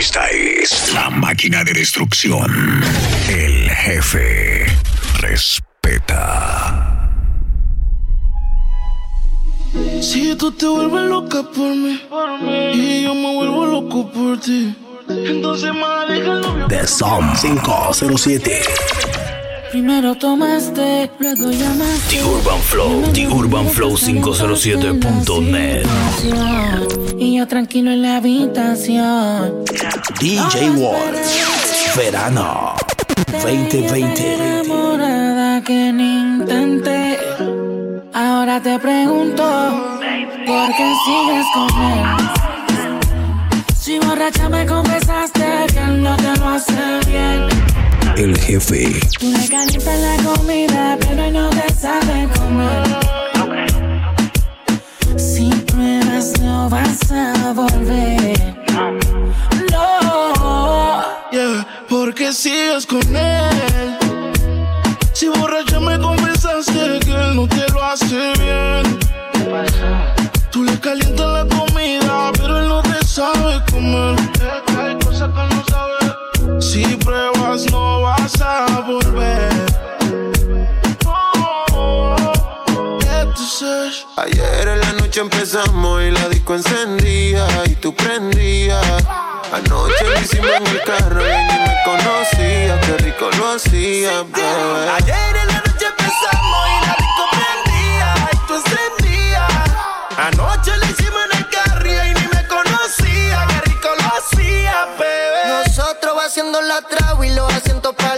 Esta es la máquina de destrucción. El jefe respeta. Si tú te vuelves loca por mí, y yo me vuelvo loco por ti, entonces más deja el novio. The Som 507. Primero tomaste, luego llamaste. The Urban Flow, The Urban Flow 507.net. Y yo tranquilo en la habitación. DJ Wall. Verano 2020. Enamorada que ni intenté. Ahora te pregunto, ¿por qué sigues con él? Si borracha me confesaste que no te lo hace bien. El jefe. Tú le calientas la comida, pero él no te sabe comer. Si pruebas no vas a volver. No. Yeah, porque sigues con él. Si borracha me confesaste que él no te lo hace bien. Tú le calientas la comida, pero él no te sabe comer. Hay cosas que no. Si pruebas, no vas a volver. Oh, Ayer en la noche empezamos y la disco encendía y tú prendías. Anoche lo hicimos en el carro y ni me conocía, qué rico lo hacía, bebé. Ayer en la noche empezamos y la disco prendía y tú encendías. Anoche lo hicimos Haciendo la traba y los asientos para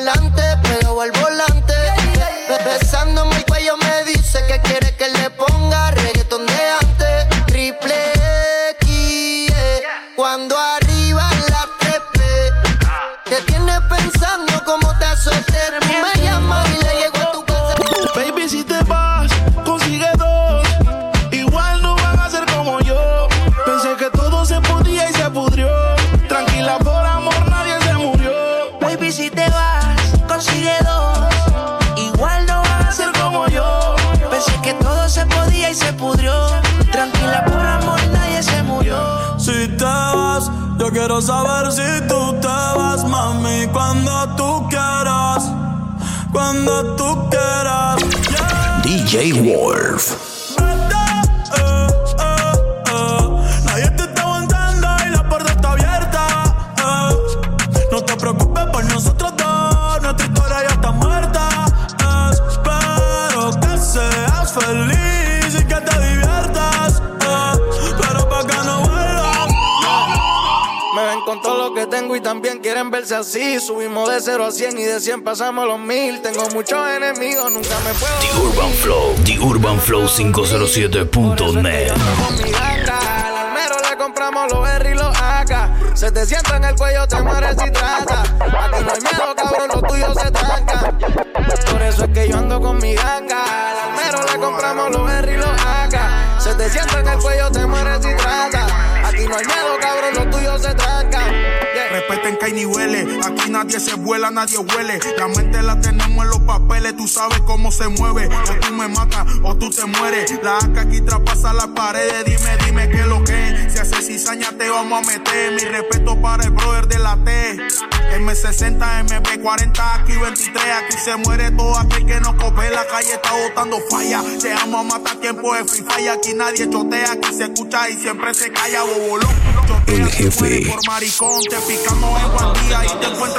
quiero saber si tú te vas, mami, cuando tú quieras, cuando tú quieras. Yeah. DJ Wolf. Eh, y también quieren verse así. Subimos de 0 a 100 y de 100 pasamos los 1000. Tengo muchos enemigos, nunca me puedo. The Urban Flow, The Urban Flow 507.net. Con mi ganga, al almero le compramos los R y los AK. Se te sienta en el cuello, te mueres si trata. Aquí no hay miedo, cabrón, lo tuyo se tranca. Por eso es que yo ando con mi ganga. Al almero le compramos los R y los AK. Se te sienta en el cuello, te mueres si trata. Aquí no hay miedo, cabrón, lo tuyo se tranca. Aquí nadie se vuela, nadie huele. La mente la tenemos en los papeles, tú sabes cómo se mueve. O tú me matas o tú te mueres. La AK aquí traspasa las paredes, dime, dime qué es lo que es. Si hace cizaña te vamos a meter. Mi respeto para el brother de la T. M60, MP40, aquí 23, aquí se muere todo aquel que no cope. La calle está botando falla. Te amo a matar tiempo de free fire. Aquí nadie chotea, aquí se escucha y siempre se calla, bobolón. Chotea, El se jefe. Por maricón, te picamos en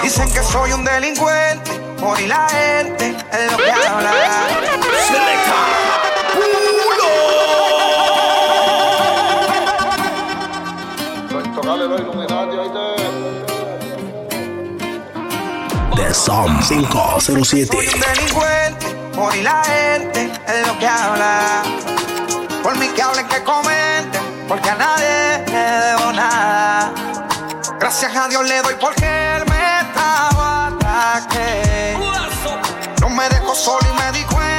Dicen que soy un delincuente, por y la gente es lo que habla. The Som 507. Soy un delincuente, por y la gente es lo que habla. Por mí que hablen, que comenten, porque a nadie le debo nada. Gracias a Dios le doy porque él me estaba ataque. No me dejó solo y me di cuenta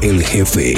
El jefe.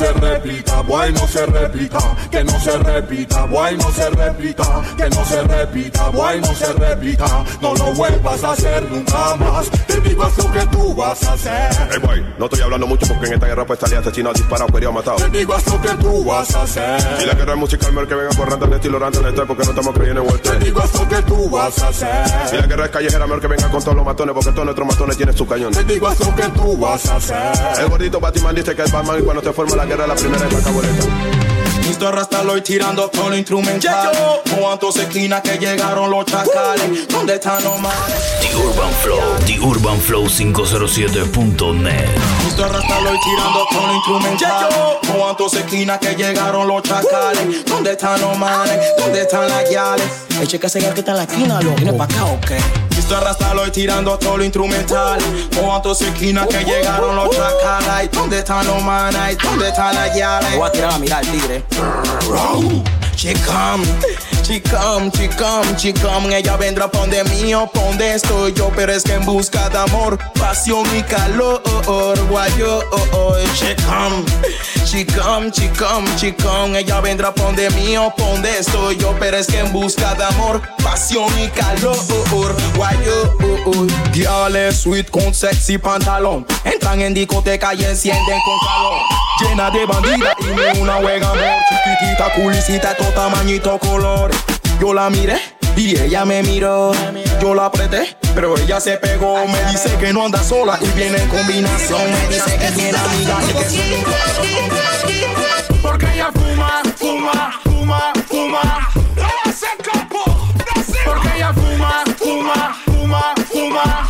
Se repita, boy, no se repita. Que no se repita, boy, no se repita. Que no se repita, boy, no se repita. No lo vuelvas a hacer nunca más. Te digo es lo que tú vas a hacer. Hey boy, no estoy hablando mucho porque en esta guerra pues salía asesino, disparado, querido, matado. Te digo es lo que tú vas a hacer. la guerra es musical, mejor que venga corriendo en estilo rando en este porque no estamos creyendo en Te Walter. digo es lo que tú vas a hacer. la guerra es callejera, mejor que venga con todos los matones porque todos nuestros matones tienen su cañón. Te digo es lo que tú vas a hacer. El gordito Batman dice que es Batman y cuando se forma la guerra la primera es la boleta. Mr. Rasta lo tirando tono instrumental. Cuántos esquinas que llegaron los chacales. ¿Dónde están los males? The Urban Flow, The Urban Flow 507.net. Mr. Rasta lo tirando tono instrumental. Cuántos esquinas que llegaron los chacales. ¿Dónde están los manes? ¿Dónde están las guiales? El cheque ese que está en la esquina, loco. ¿Viene pa' acá o qué? Mr. Rasta lo tirando todo lo instrumental. Cuántos esquinas que llegaron los chacales. ¿Dónde están los manes? ¿Dónde están las guiales? Voy a tirar a mirar al tigre. Chicam, chicam, chicam, chicam Ella vendrá pa' donde mío, pa' donde estoy yo Pero es que en busca de amor, pasión y calor Guayo, oh, oh, chicam. Chicam, chicam, chicam Ella vendrá pa' donde mío, pa' donde estoy yo Pero es que en busca de amor, pasión y calor Guayo, oh, oh. Guiales sweet con sexy pantalón Entran en discoteca y encienden con calor. Llena de bandidas y ni una huega amor Chiquitita, culicita, todo tamañito, colores Yo la miré y ella me miró Yo la apreté, pero ella se pegó Me dice que no anda sola y viene en combinación Me dice que tiene amigas y que Porque ella fuma, fuma, fuma, fuma. Porque ella fuma, fuma, fuma, fuma.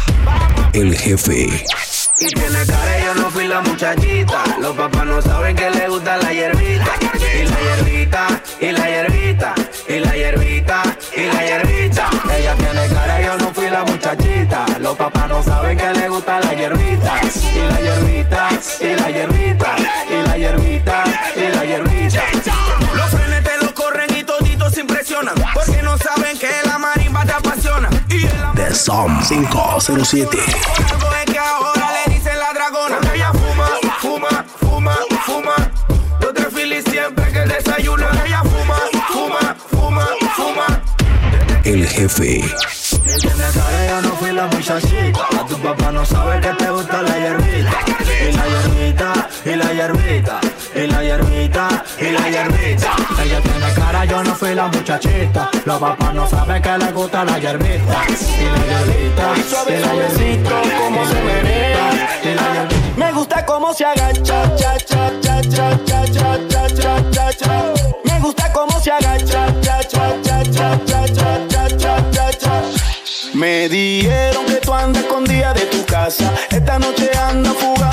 El jefe. Y tiene cara, yo no fui la muchachita. Los papás no saben que le gusta la hierbita. Y la hierbita, y la hierbita, y la hierbita, y la hierbita. Ella tiene cara, yo no fui la muchachita. Los papás no saben que le gusta la hierbita. Y la hierbita, y la hierbita, y la hierbita, y la hierbita. Los frenes te lo corren y toditos se impresionan Porque no saben que la marimba te apasiona Y amor The Som 507. algo es que ahora le dicen la dragona Porque ella fuma, fuma, fuma, fuma te fili siempre que desayuna El jefe. Yo no fui la muchachita. A tu papá no sabe que te gusta la hierbita. Y la hierbita, y la hierbita, y la hierbita, y la hierbita. Ella tiene cara, yo no fui la muchachita. Los papás no saben que le gusta la hierbita. Y la hierbita, y la hierbita, como se menea. Me gusta cómo se agacha, cha, cha, cha, cha, cha, cha, cha, cha, cha, Me dijeron que tú andas escondida de tu casa. Esta noche anda fuga.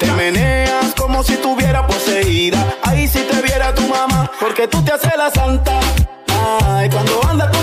Te meneas como si estuviera poseída. Ahí si te viera tu mamá, porque tú te haces la santa. Ay, cuando andas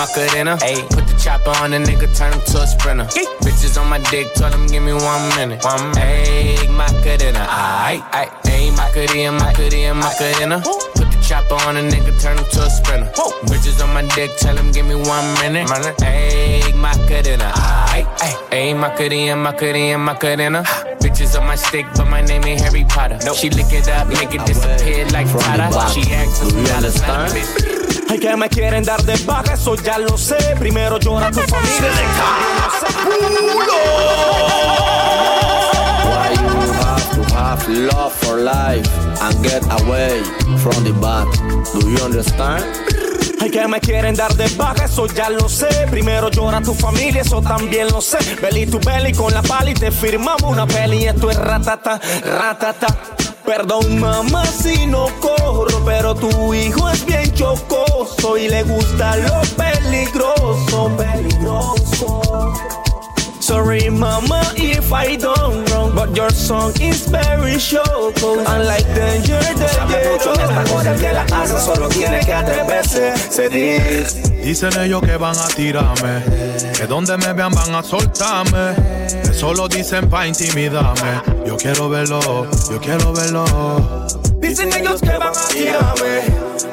Macarena. Ayy, put the chopper on the nigga, turn him to a sprinter. Bitches on my dick, tell him give me one minute. One minute. Ayy, Macarena, aight, aight. Ayy, Macarena, Macarena, Macarena. The chopper on a nigga, turn him to a sprinter. Whoa. Bitches on my dick, tell him give me one minute. Ayy, Macarena. Ayy, Macarena, Macarena, Macarena. Bitches on my stick, but my name ain't Harry Potter. Nope. She lick it up, make it disappear like Tata. She acts for Hay que me quieren dar de baja, eso ya lo sé. Primero llora tu familia. Why love for life and get away from the bad? Do you understand? Hay que me quieren dar de baja, eso ya lo sé. Primero llora tu familia, eso también lo sé. Belly tu belly con la pala y te firmamos una peli. Esto es ratata, ratata. Perdón mamá si no corro, pero tu hijo es bien chocoso y le gusta lo peligroso, peligroso. Sorry mama if I don't your song is very choco. Unlike danger, danger. mucho en esta cosa que la hace, solo tiene que atreverse. Se dice. Dicen ellos que van a tirarme, que donde me vean van a soltarme. Eso lo dicen pa' intimidarme. Yo quiero verlo, yo quiero verlo. Dicen ellos que van a tirarme,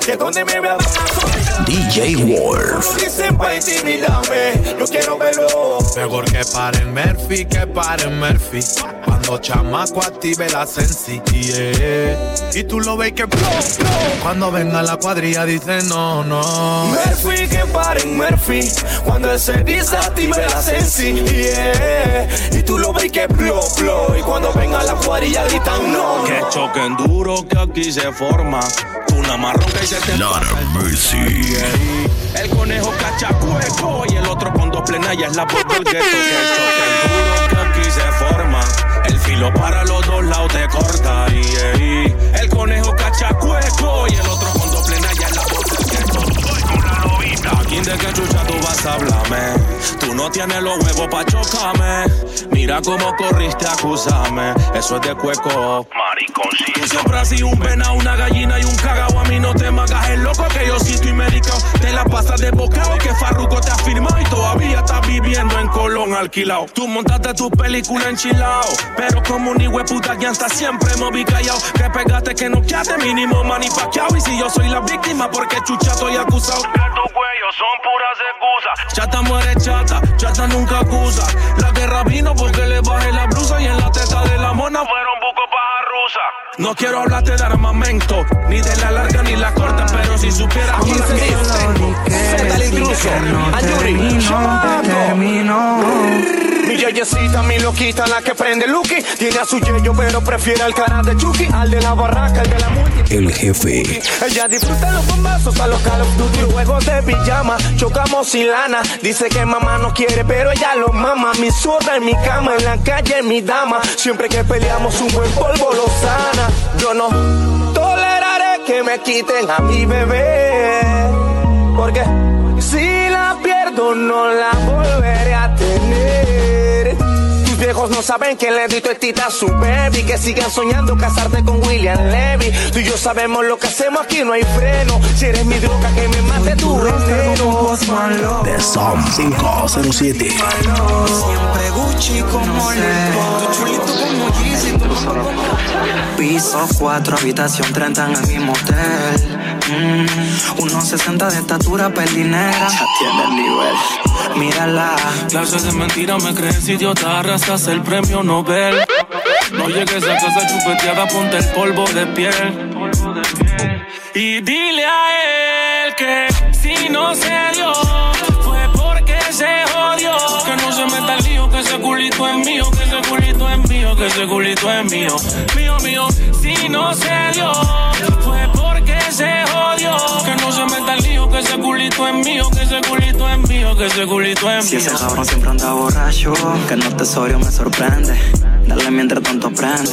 que donde me vean van a soltarme. DJ Wolf. Dicen pa' intimidarme, yo quiero verlo. Mejor que paren Murphy, que paren Murphy. Cuando chamaco active la sensi, yeah. Y tú lo ves que blow, blow. Cuando venga la cuadrilla dice no, no. Murphy, que paren Murphy. Cuando él se desactive la sensi, yeah. Y tú lo ves que blow, blow. Y cuando venga la cuadrilla gritan no, Que choquen duro que aquí se forma. Una marrón que se te of Mercy. El conejo cachacueco y el otro con dos plenallas, la voz del gueto. Que choquen duro que aquí se forma. El filo para los dos lados te corta. El conejo cachacueco y el otro con dos plenallas, la voz del gueto. Aquí de que chucha tú vas a hablarme. Tú no tienes los huevos pa' chocarme. Mira cómo corriste a acusarme. Eso es de cueco. Sí. Tú siempre has sido un pena, una gallina y un cagao. A mí no te magas el loco que yo sí estoy medicado. Te la pasas de bocado que Farruko te ha firmado y todavía estás viviendo en Colón alquilado. Tú montaste tu película enchilado. Pero como un puta ya está siempre moví callado. Que pegaste que no quedaste mínimo mani paqueado. Y si yo soy la víctima, porque chucha estoy acusado. Que tu cuello son puras excusas. Chata muere chata, chata nunca acusa. La guerra vino porque le bajé la blusa y en la teta de la mona fueron buco paja rusa. No quiero hablarte de armamento, ni de la larga ni la corta, pero si supieras que yo tengo. Zeta el intruso, Ayuri, terminó. Mi yeyecita, mi loquita, la que prende Lucky. Tiene a su yeyo, pero prefiere al cara de Chucky. Al de la barraca, el de la multi. El jefe. Ella disfruta los bombazos a los Call of Duty. Juegos de pijama, chocamos sin lana. Dice que mamá no quiere, pero ella lo mama. Mi zorra en mi cama, en la calle mi dama. Siempre que peleamos un buen polvo lo sana. Yo no toleraré que me quiten a mi bebé. Porque si la pierdo no la volveré a tener. Viejos no saben que le di tita a su baby. Que sigan soñando casarte con William Levy. Tú y yo sabemos lo que hacemos aquí, no hay freno. Si eres mi droga, que me mate tu veneno. The Som 507. Siempre Gucci como. Chulito Yeezy, como- Piso 4, habitación 30 en el mismo hotel. Mm, unos 60 de estatura, pelinera. Ya tiene el nivel. Mírala. Clases de mentira me crees idiota, arrastras el premio Nobel. No llegues a casa chupeteada, ponte el polvo de piel. Y dile a él que si no se dio, fue porque se jodió. Que no se meta el lío, que ese culito es mío, que ese culito es mío, que ese culito es mío. Mío, mío, si no se dio, fue porque que ese culito es mío, que ese culito es mío, que ese culito es Si mío. ese cabrón siempre anda borracho, que no tesorio me sorprende. Dale mientras tanto prende.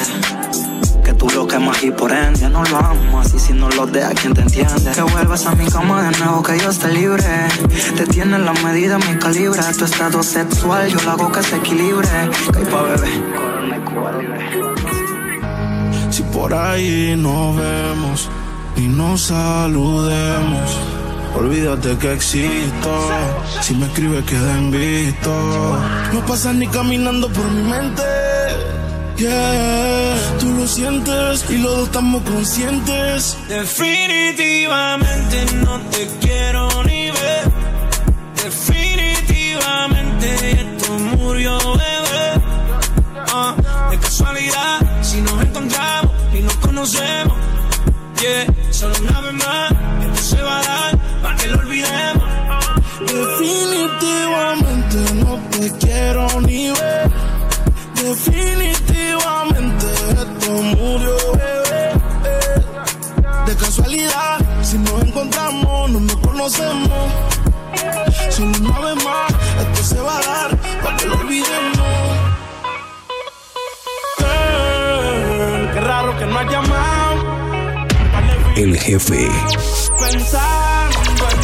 Que tú lo quemas y por ende no lo amo así si no lo deja quien te entiende. Que vuelvas a mi cama de nuevo, que yo esté libre. Te tiene la medida, mi calibre. Tu estado sexual, yo lo hago que se equilibre. Que hay pa' bebé. Si por ahí nos vemos y nos saludemos, olvídate que existo. Si me escribes, queda en visto. No pasas ni caminando por mi mente. Yeah, tú lo sientes y los dos estamos conscientes. Definitivamente no te quiero ni ver. Definitivamente esto murió, bebé. Ah, de casualidad, si nos encontramos y nos conocemos. Yeah, solo una vez más, esto se va a dar para que lo olvidemos. Definitivamente no te quiero ni ver. Definitivamente esto murió, bebé. De casualidad, si nos encontramos, no nos conocemos. Solo una vez más, esto se va a dar para que lo olvidemos. Qué raro que no has llamado. El jefe. Pensando.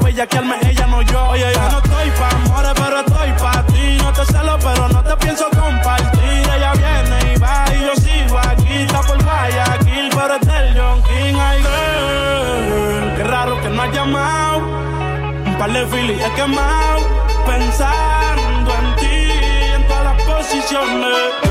bellaquearme, ella no yo. Oye, yo no estoy pa' amores, pero estoy pa' ti. No te celo, pero no te pienso compartir. Ella viene y va y yo sigo aquí. Está por Guayaquil, pero es del John King. Ay, girl, qué raro que no has llamado. Un par de filis quemado. Pensando en ti en todas las posiciones.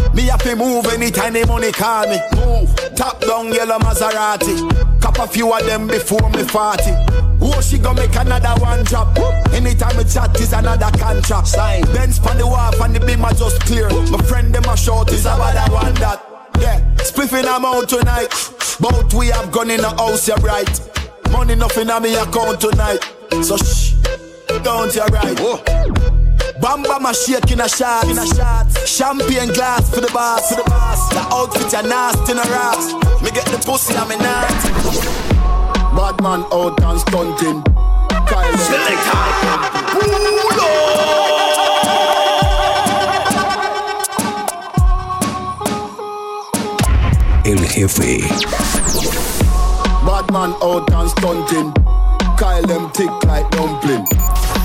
me have to move anytime the money call me. Move, top down yellow Maserati. Cop a few of them before me 40. Oh, she gonna make another one drop. Anytime we chat is another contract. Sign. Benz on the wharf and the beam are just clear. My friend them a short is about that one that. Yeah, spliffing I'm out tonight. Both we have gone in the house, you're right. Money nothing on me account tonight. So shh, don't you right. Oh. Bamba my shake in a shot, in a shot. Champagne glass for the boss, for the boss. The outfit are nasty in a ras. Me get the pussy, I'm a nasty. Bad man out and stunting. Kyle El jefe. Bad man out and stunting. Kyle them thick like dumpling.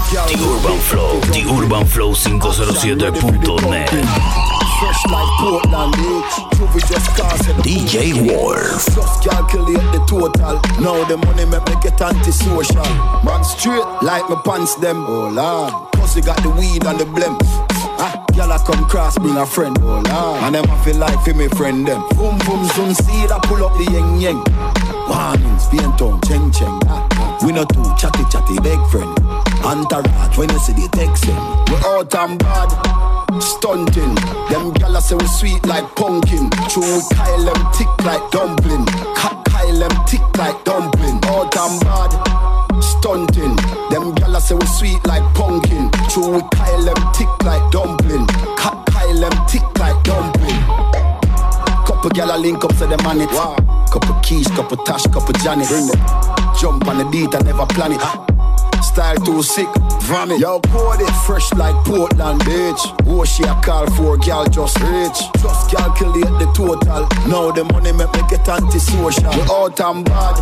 The Urban Flow, The Urban Flow 507.net. Fresh like Portland, eh? Juvie just cast it. DJ Wolf. Just calculate the total. Now the money make me get antisocial. Man straight like my pants them. Oh lord. Pussy got the weed and the blem. Ah, y'all come cross, bring a friend. Oh lord. And them I feel like for me friend them. Boom boom zoom see that pull up the yeng yeng. Warnings, pain tongue, cheng cheng. Ah, ah. We not too chatty chatty big friend. Entourage when you see the text them. We out and bad. Stunting, them gyal say we sweet like pumpkin. True, Kyle them thick like dumpling. Ka- Kyle them thick like dumpling. Out and bad, stunting. Them gyal say we sweet like pumpkin. True, Kyle them thick like dumpling. Ka- Kyle them thick like dumpling. Couple girl link up to the man it. Wow. Couple keys, couple tash, couple Janet. Jump on the beat, I never plan it. Ah. Style too sick, vomit. Yo, code it fresh like Portland, bitch. Who she a call for, girl just rich. Just calculate the total. Now the money make me get antisocial. We out and bad,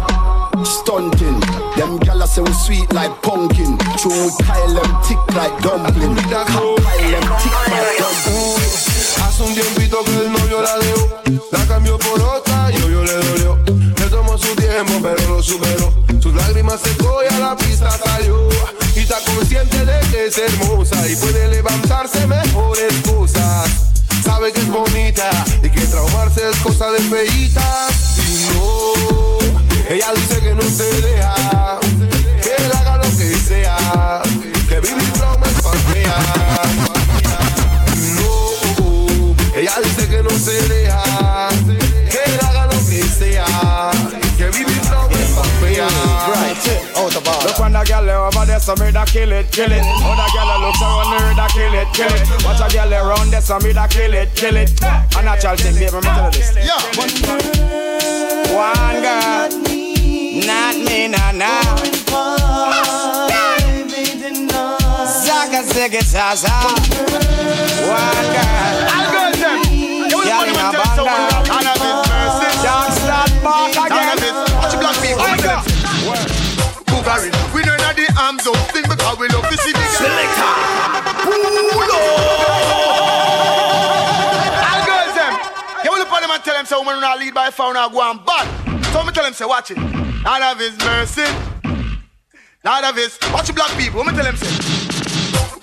stunting. Them gyal say we sweet like pumpkin. True, we Kyle them thick like dumpling. Kyle them thick like dumpling. Hace un tiempito que el novio la dejó, la cambió por otra y yo le dolió. Le tomó su tiempo, pero lo superó. Lágrimas secó a la pista salió. Y está consciente de que es hermosa y puede levantarse mejores cosas. Sabe que es bonita y que traumarse es cosa de feitas. Y no, ella dice que no se deja, que él haga lo que sea, que vivir trauma es fea. Ella dice que no se deja, When the girl over there, so me da kill it, kill it. Other girl looks around me, da kill it, kill it. Watch a girl around there, so me da kill it, kill it. A natural thing, baby, me tell you this. Yeah. One girl, not me, nah, nah. Zaga, zigga, zaza. One girl. All girls them. You will Girl in them a and tell someone banda. cannabis versus Can't start back again. Watch black people. I Watch them. Arms up thing because we love to see the Selector. All girls them. You will put them and tell them say woman not lead by phone or go on bad. So me tell them say watch it. Lord of His mercy. Lord of His. Watch the black people. Let me tell them say.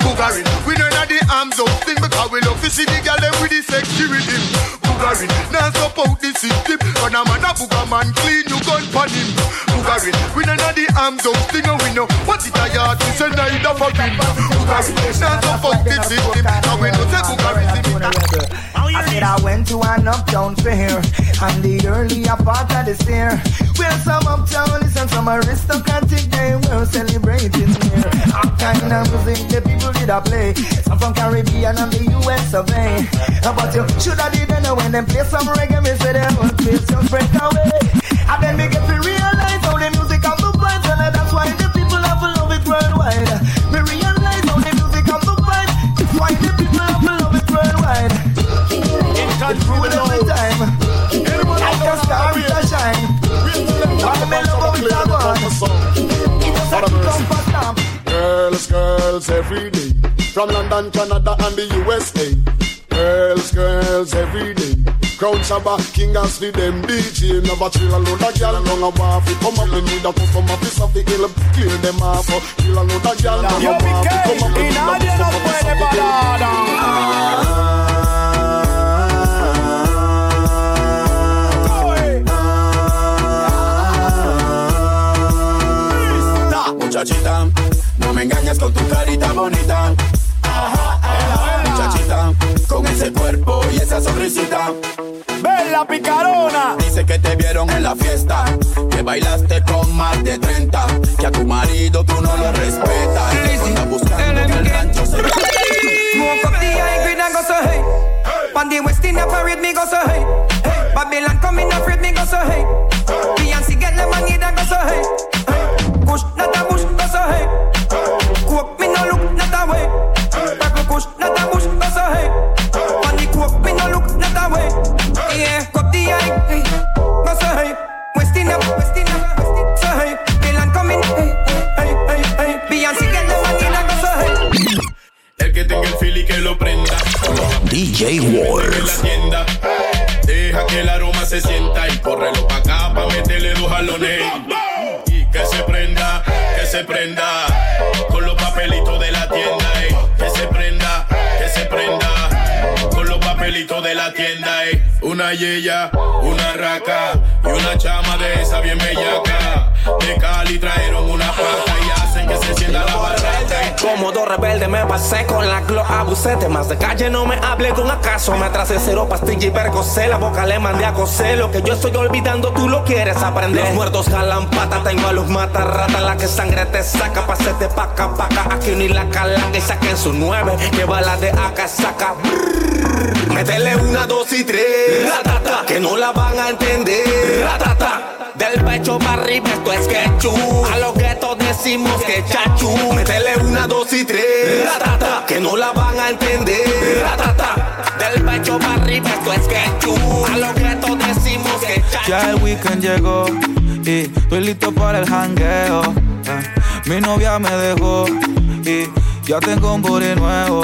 Boogarin. We know that the arms up thing because we love to see the girl them with the sexy rhythm. Boogarin. Now support the system. When a man a booga man clean you gun pon him. Boogarin. We know that the arms up thing we know what it a yard to say neither for him. Boogarin. Now support the system. Now we know say Boogarin. I said I went to an uptown fair on the earlier part of the stair. Where some uptownies and some aristocratic they were celebrating here. What kind of music the people did I play? Some from Caribbean and the US of A. But you should have did know when them play some reggae, me say they won't play some break away. And then me get to realize how the music and and that's why the people love it worldwide. Me realize how the music and that's why the people love it worldwide. It's true every time. Like a star it a shine. All me love it a burn. It a come for. Girls, girls every day. From London, Canada, and the USA. Girls, girls every day. Crown Shabba, King and Sleep, them DJ. Never chill alone, a girl long a waff. Come up, we need a customer, piece of the hill, clear them off. Chill alone, a girl long a waff. Come up, we need a customer, piece of the hill. Muchachita, no me engañes con tu carita bonita. Muchachita, con ese cuerpo y esa sonrisita. Bella picarona. Dice que te vieron en la fiesta, que bailaste con más de 30, que a tu marido tú no lo respetas. Que andas buscando en el rancho se Smoke up the high grade and go so hey. On the West Indian parade me go so hey. Hey, Babylon coming afraid me go so hey. Beyonce get the money that go so hey. Hey, Kush not a bush go so hey. Coke me no look not a way. Purple Kush not a Yeah, hey. West West coming hey. Hey, hey, hey. El que tenga el feel y que lo prenda. DJ En la Wars. tienda. Deja que el aroma se sienta y córrelo pa' acá pa' meterle dos jalones. Y que se prenda, que se prenda. Con los papelitos de la tienda, ey. Que se prenda, que se prenda. Con los papelitos de la tienda. Una yeya, una raca y una chama de esa bien bellaca. De Cali trajeron una pata y hacen que se sienta la barraca. ey. Como dos rebelde me pasé con la glo abusé Más de calle no me hable con acaso Me atrasé cero pastilla y percocé La boca le mandé a coser Lo que yo estoy olvidando tú lo quieres aprender Los muertos jalan pata Tengo a los mata rata La que sangre te saca Pa' hacerte paca paca Aquí ni la cala que saquen su nueve Que bala de acá saca. Métele una, dos y tres que no la van a entender. Del pecho para arriba esto es quechú. A lo que todos decimos que chachu. Métele una, dos y tres. Ratata, que no la van a entender. Ratata, del pecho para arriba esto es quechú. A lo que todos decimos que chachu. Ya el weekend llegó y estoy listo para el jangueo. Eh, Mi novia me dejó y ya tengo un booty nuevo.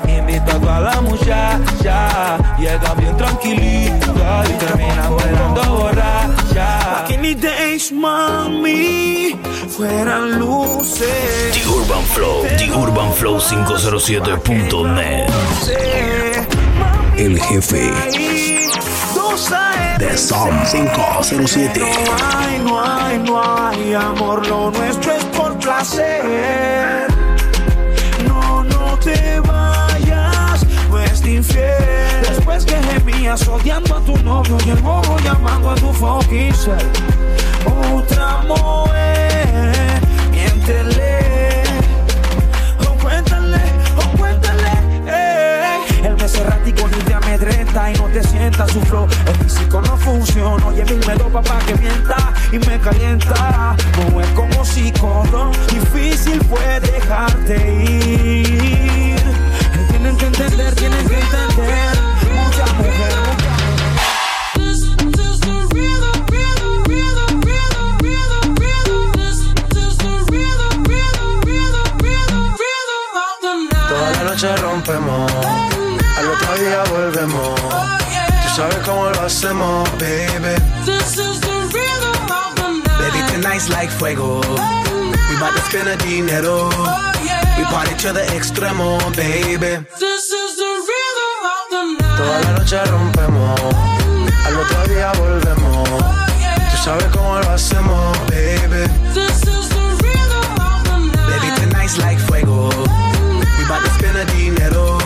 Invito a toda la muchacha. Llegan bien tranquilitas y terminan bailando borracha. In the days, mami, fueran luces. The Urban Flow, The Urban Flow 507.net. El jefe de Sam 507. No hay, no hay, no hay amor, lo nuestro es por placer. No, no te vayas, te Después que gemías odiando a tu novio y el bobo llamando a tu cel. Otra mujer, miéntele. Cuéntale, o cuéntale. eh. El mes errático ni te amedrenta y no te sientas su flow. El físico no funciona, oye, dímelo papá que mienta y me calienta. No como psicólogo, difícil fue dejarte ir. Que entender, que entender. Mucha mujer, Toda la noche rompemos, al otro día volvemos. Tú sabes cómo lo hacemos, baby. Baby, tonight's like fuego. We bout to spend a dinero. We party to the extremo, baby. Toda la noche rompemos, al otro día volvemos. Tú sabes cómo lo hacemos, baby. Baby, tonight's like fuego. We bout to spend a dinero.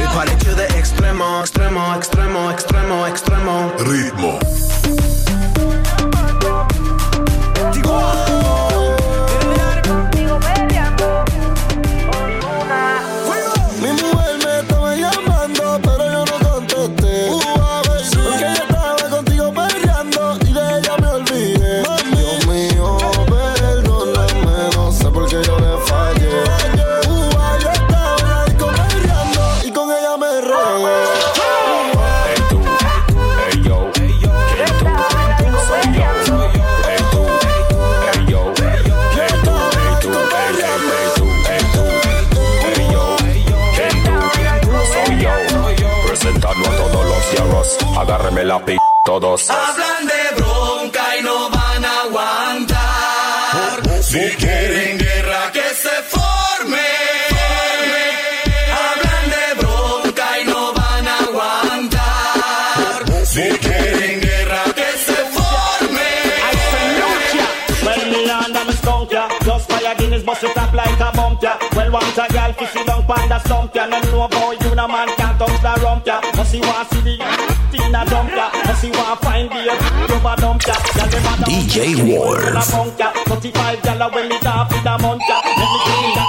We party to the extremo, extremo, extremo, extremo, extremo. Ritmo. Todos. Hablan de bronca y no van a aguantar. Si quieren guerra que se forme. Hablan de bronca y no van a aguantar. Si quieren guerra que se forme. Well, me land and me skunk ya Just fire Guinness bust it up like a bump ya Well, want a girl fi sit down Must see want find the rubber dump ya Girl, them a dump DJ Wolf. 35 gal when it off with a month ya Let me see that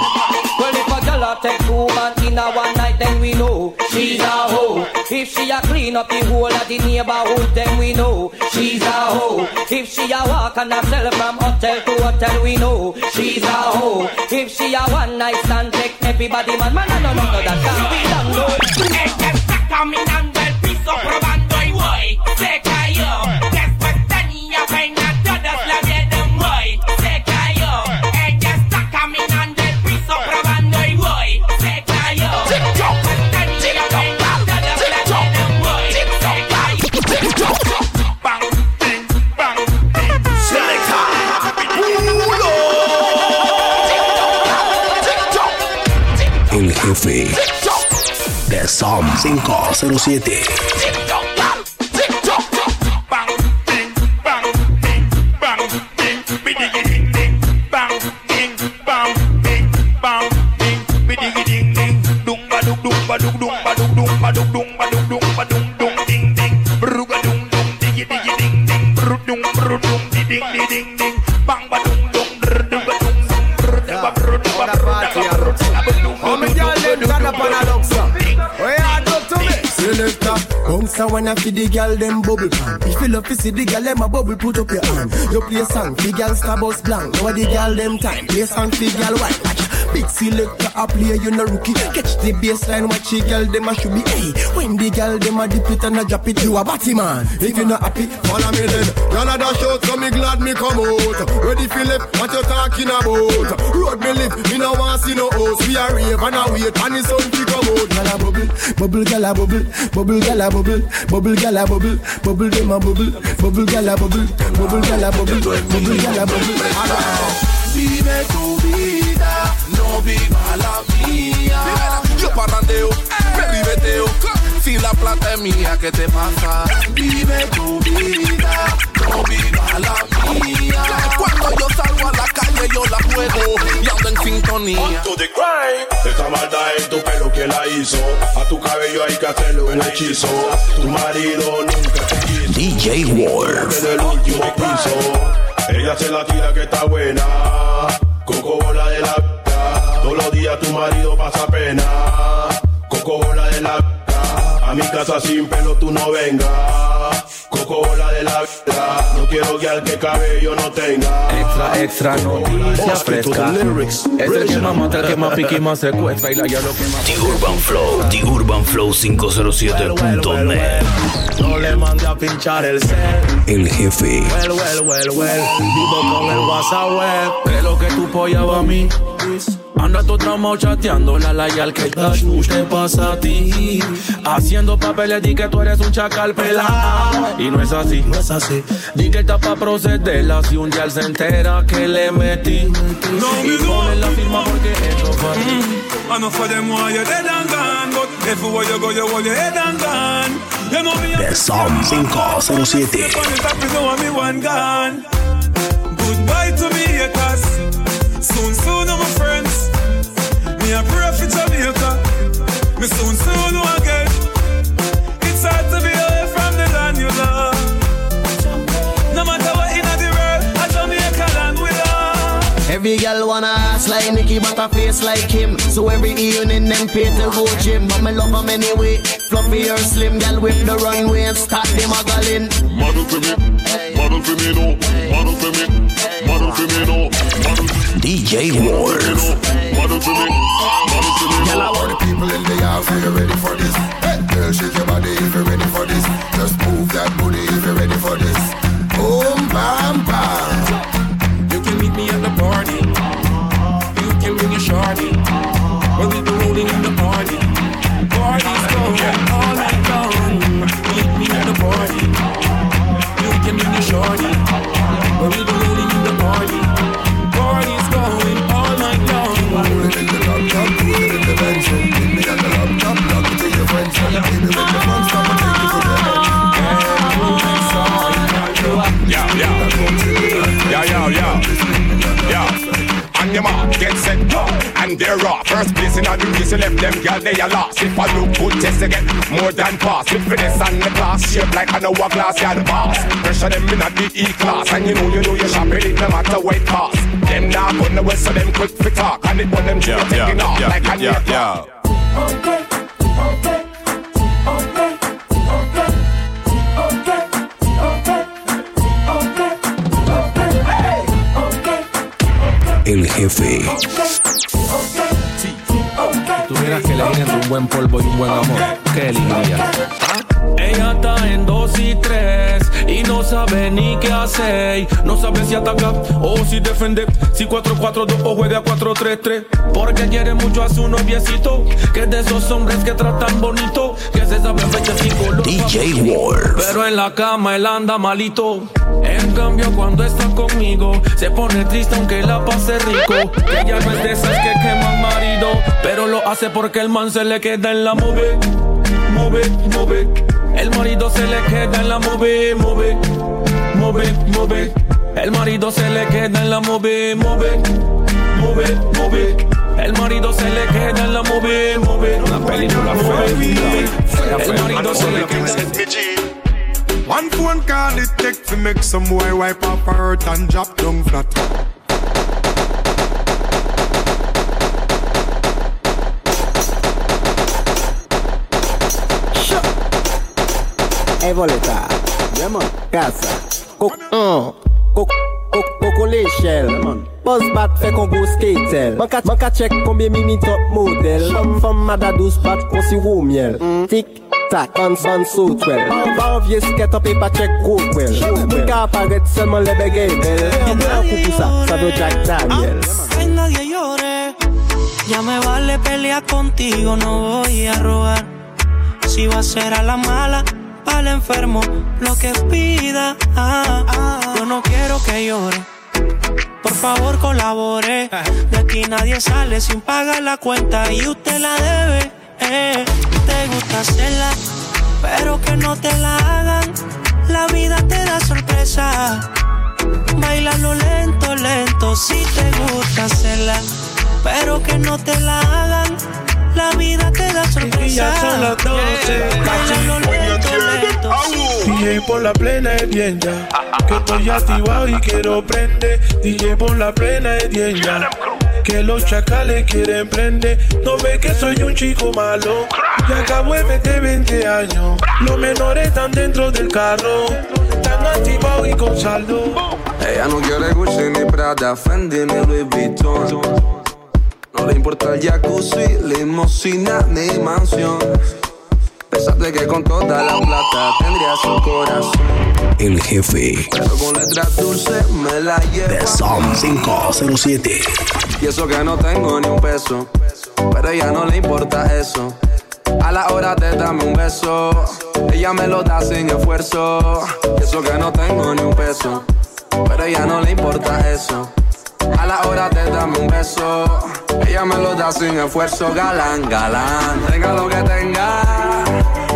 Well, if a girl a take two man in a one night, then we know she's a hoe. If she a clean up the whole of the neighborhood, then we know she's a hoe. If she a walk and a sell from hotel to hotel, we know she's a hoe. If she a one night stand, take everybody man, man, no, no, no, that can be done, no. Ella está caminando el piso probando y Jefe de Sam 507. Bounce a wanna fi the girl them bubble pan. If you love to see the girl them a bubble, put up your hand. You play song, the girl star bus blank. Now the girl them time, play song, the girl white. Big selector a play, you no rookie. Catch the baseline, watch the girl them a should be. Hey, when the girl them a dip it and a drop it, you a batty man. If you not happy, follow me then. Y'all a dash out, so me glad me come out. Ready left, what you talking about? Road me live, me no want see no house. We a rave and a wait, and the sun fi come out. Gyal a bubble, bubble, a bubble, bubble, gyal a bubble, bubble, gyal a bubble, bubble, dem a bubble, bubble, gyal a bubble, bubble, gyal a bubble, bubble, a bubble. Viva la mía. Yo parrandeo, perribeteo. Si la plata es mía, ¿qué te pasa? Vive tu vida, no viva la mía. Cuando yo salgo a la calle, yo la juego y ando en sintonía. Esta maldad en tu pelo que la hizo. A tu cabello hay que hacerle un hechizo. Tu marido nunca te quiso. DJ Wolf. del último piso. Ella se la tira que está buena. Coco bola de la. Todos los días tu marido pasa pena. Coco bola de la vida. A mi casa sin pelo tú no vengas. Coco bola de la vida. No quiero que al que cabello no tenga. Extra, extra noticia fresca. Es el que más mata, el que más pique y más secuestra. Y la ya lo que más. The Urban Flow, The Urban Flow 507.net. No le mande a pinchar el cel. El jefe. Well, well, well, well. Vivo con el WhatsApp web. ¿Qué es lo que tú pollaba a mí? Anda todo traumado chateando la la y al que dash te pasa a ti. Haciendo papeles di que tú eres un chacal pelado. Y no es así, no es así. Di que está pa' procederla si un día él se entera que le metí. y pone la firma porque eso fue a ti. I know for them why you're dead and gone But everywhere you go you hold your head and gone You know me The Sound 507. me one gone Goodbye to me haters Soon soon my friends Me a Jamaica. Me soon soon again Every girl wanna ass like Nicky, but a face like him. So every evening them pay to go gym. But me love them anyway. Fluffy or slim, girl whip the runway and start them a gallin'. Model for me, model for me, no. Model for me, model for me, no. Model DJ Wolf. Model for me, model for me, no. All the people in the house, are you ready for this? Hey, girl, shake your body if you're ready for this. Just move that booty if you're ready for this. Bring your shorty. We'll be rolling in the party. Party's going all night long. Meet me at the party. You can bring your shorty. We'll be And they're off. First place in all the race, you left them, girl, they are lost. If I look good, test again. More than pass. With finesse and the class, shape like an hourglass, yeah, the boss. Pressure them in a the E-class. And you know, you know, you're shopping it no matter what it costs. Them now gonna west, so them quick for talk. And it when them yeah, taking off like a yeah, yeah. El jefe. Tuvieras que elegir entre un buen polvo y un buen amor. ¿Qué elegirías? Ella está en dos y tres y no sabe ni qué hacer. No sabe si ataca o si defiende. Si 4-4-2 o juega 4-3-3. Porque quiere mucho a su noviecito. Que es de esos hombres que tratan bonito. Que se sabe fecha sin color. DJ Wolf. Pero en la cama él anda malito. En cambio, cuando está conmigo, se pone triste aunque la pase rico. Ella no es de esas que queman marido, pero lo hace porque el man se le queda en la move. Move, move. El marido se le queda en la move, move. Move, move. El marido se le queda en la move, move. Move, move. El marido se le queda en la move, move. Una película fea. El marido se le queda. One phone call it take to make some boy wipe up hurt and drop down flat. Hey Voleta, man, casa. Cook, uh, cook, cook, cook l'échelle. Buzz bat fait qu'on go skatel. Man ka, man ka check combien mimi top model. Femme, femme, mada douce bat qu'on si miel. Tic, tac, ban, ban, so twel. Ban vieux skate up et pas check go well. Moun ka apparaître seulement les bégay belle. Qui un coup pour ça, ça veut Jack Daniel. Ay, nadie llore. Ya me vale pelear contigo, no voy a robar. Si va a ser a la mala, al enfermo, lo que pida. Ah, ah. Yo no quiero que llore. Por favor, colabore. De aquí nadie sale sin pagar la cuenta y usted la debe. Eh. Te gusta hacerla, pero que no te la hagan. La vida te da sorpresa. Bailalo lento, lento, si te gusta hacerla, pero que no te la hagan. La vida te da sorpresa. ya son las 12. Bailalo lento, lento. DJ por la plena es bien ya. Que estoy activado y quiero prender. DJ por la plena es bien ya. Que los chacales quieren prender. No ve que soy un chico malo. Y acabo de meter 20 años. Los menores están dentro del carro. Están activados y con saldo. Ella no quiere Gucci ni Prada, Fendi ni Louis Vuitton. No le importa el jacuzzi, limosina ni mansión. Que con toda la plata tendría su corazón. El jefe. Pero con letras dulces me la llevo. The Som 507. Y eso que no tengo ni un peso. Pero a ella no le importa eso. A la hora de darme un beso, ella me lo da sin esfuerzo. Y eso que no tengo ni un peso. Pero a ella no le importa eso. A la hora de darme un beso, ella me lo da sin esfuerzo, galán, galán. Tenga lo que tenga,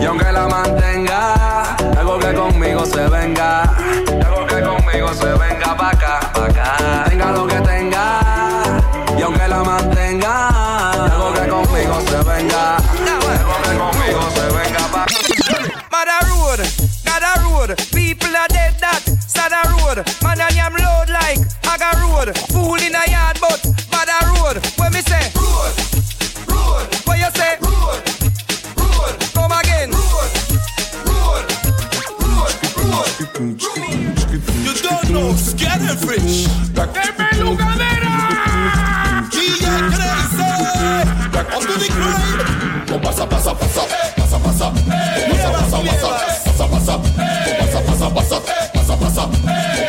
y aunque la mantenga, algo que conmigo se venga, algo que conmigo se venga pa' acá, pa' acá. Tenga lo que tenga, y aunque la mantenga, algo que conmigo se venga, algo que conmigo se venga pa' acá. Mother road, Gada road, people are dead that, Sada road, man and am load like Aga road, fool in a yard but Mother road, when me say You don't know Scatterfish. Em lugadeira! Dia 13! On to the grind! Oh, passa, passa, passa. Passa, passa. Passa, passa, passa. Passa, passa. Passa, passa, passa. Passa, passa.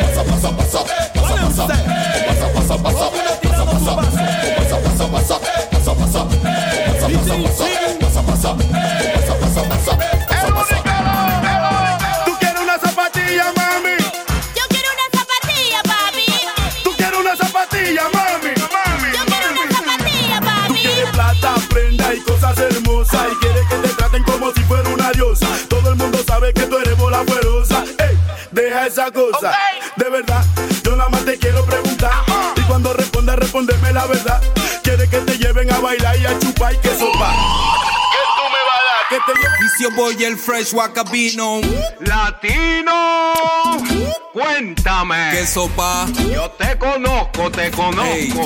Passa, passa, passa. Passa, passa. Passa, passa, passa. Esa cosa. De verdad, yo nada más te quiero preguntar. Y cuando respondas, respóndeme la verdad. Quieres que te lleven a bailar y a chupar y que sopa. ¿Qué tú me vas a dar? ¿Qué te your boy el Fresh Wakabino. Latino, cuéntame. ¿Qué sopa? Yo te conozco, te conozco.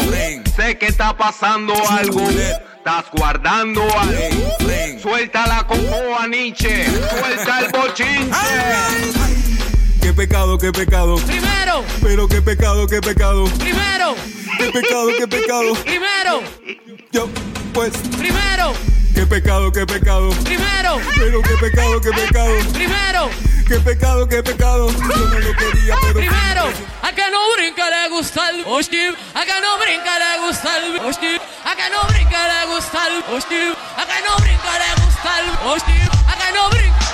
Sé que está pasando algo. Estás guardando algo. Suelta la cocoa, Nietzsche. Suelta el bochinche. Pecado, qué pecado. Primero, Pero qué pecado, qué pecado. primero, Qué pecado, qué pecado. primero, Yo, pues, primero, qué pecado, qué pecado. primero, Pero qué pecado, qué pecado. primero, Qué pecado, qué pecado. Yo no lo quería, pero. primero. A que no brinca le gusta el hostil. A que no brinca le gusta el hostil. A que no brinca le gusta el hostil. A que no brinca le gusta el hostil. A que no brinca.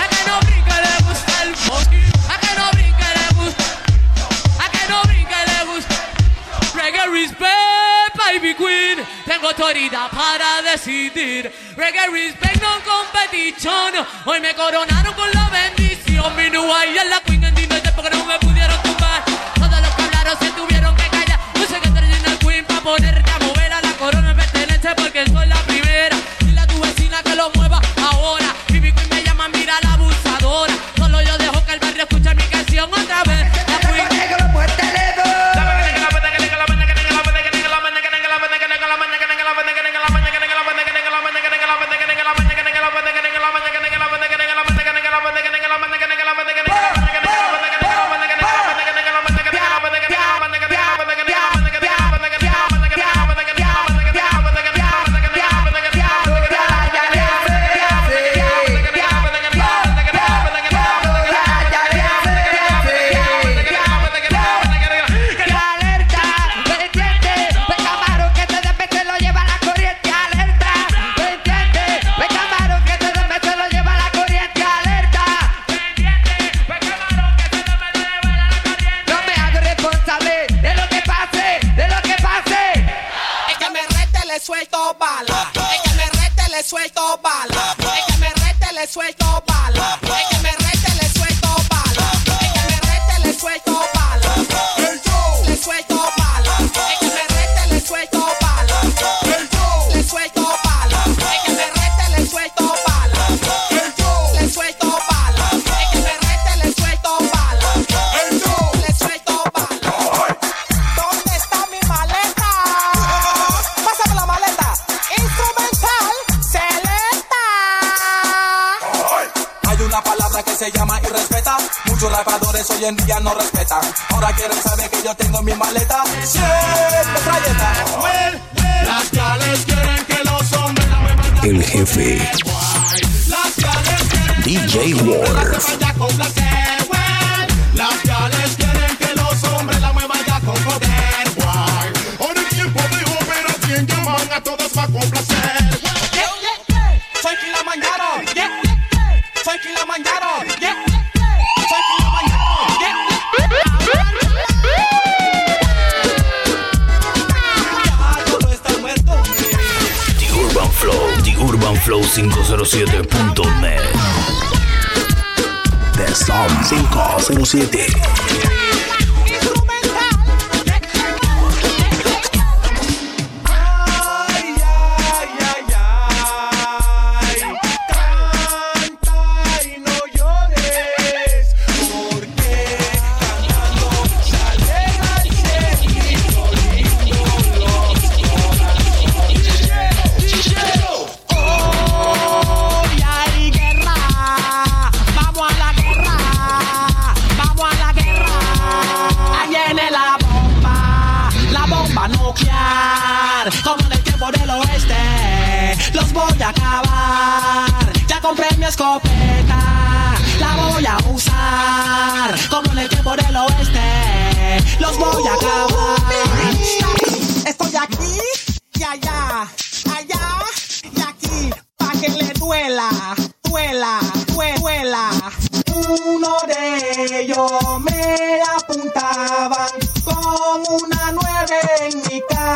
A que no brinca le gusta el. A que no brinca le gusta. A que no brinca le gusta. Reggae respect, baby queen. Tengo autoridad para decidir. Reggae respect, no competition. Hoy me coronaron con la bendición.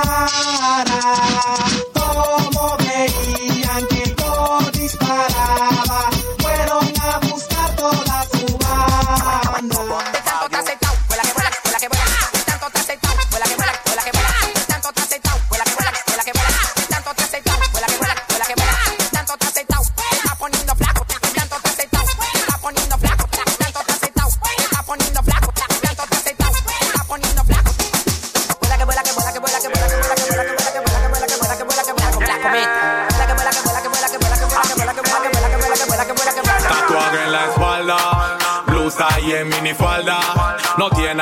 Bye.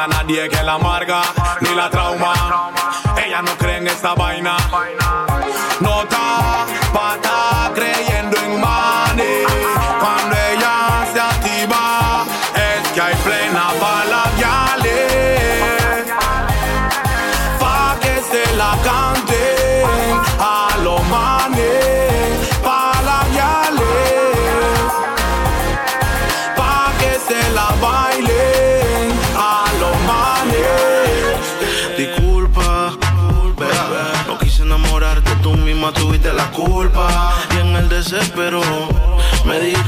nadie que la amarga ni la trauma. Ella no cree en esta vaina,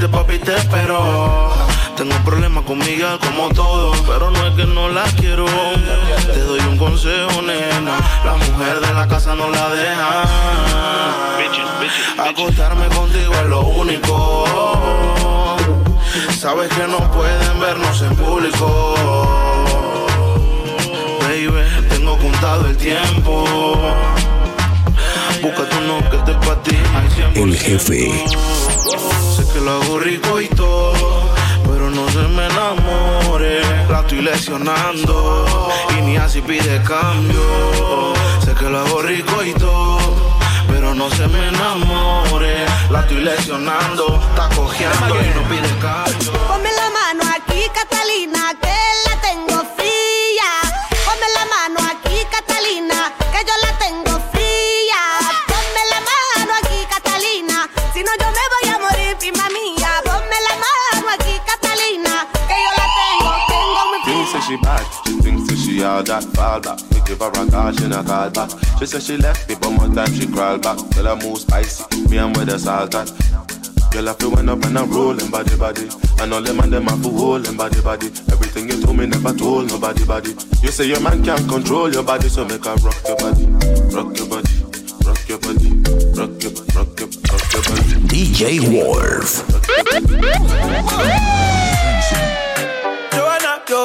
papi, te espero. Tengo problemas con mi gal como todo, pero no es que no la quiero. Te doy un consejo, nena. La mujer de la casa no la deja. Acostarme contigo es lo único. Sabes que no pueden vernos en público. Baby, tengo contado el tiempo. Búscate uno que esté para ti. El jefe lo hago rico y todo, pero no se me enamore. La estoy lesionando y ni así pide cambio. Sé que lo hago rico y todo pero no se me enamore. La estoy lesionando, está cogiendo. y no pide cambio. Ponme la mano aquí, Catalina, que la tengo see all that fall back. We give her a call, she not call back. She said she left me, but more time she crawl back. Girl, I move spicy, me and where the salt at. Girl, I feel when up and I'm rolling body body. And all them and them have to hold them body body. Everything you told me never told nobody body. You say your man can't control your body, so make her rock your body, rock your body, rock your body, rock your, rock your, rock your body. DJ Wolf.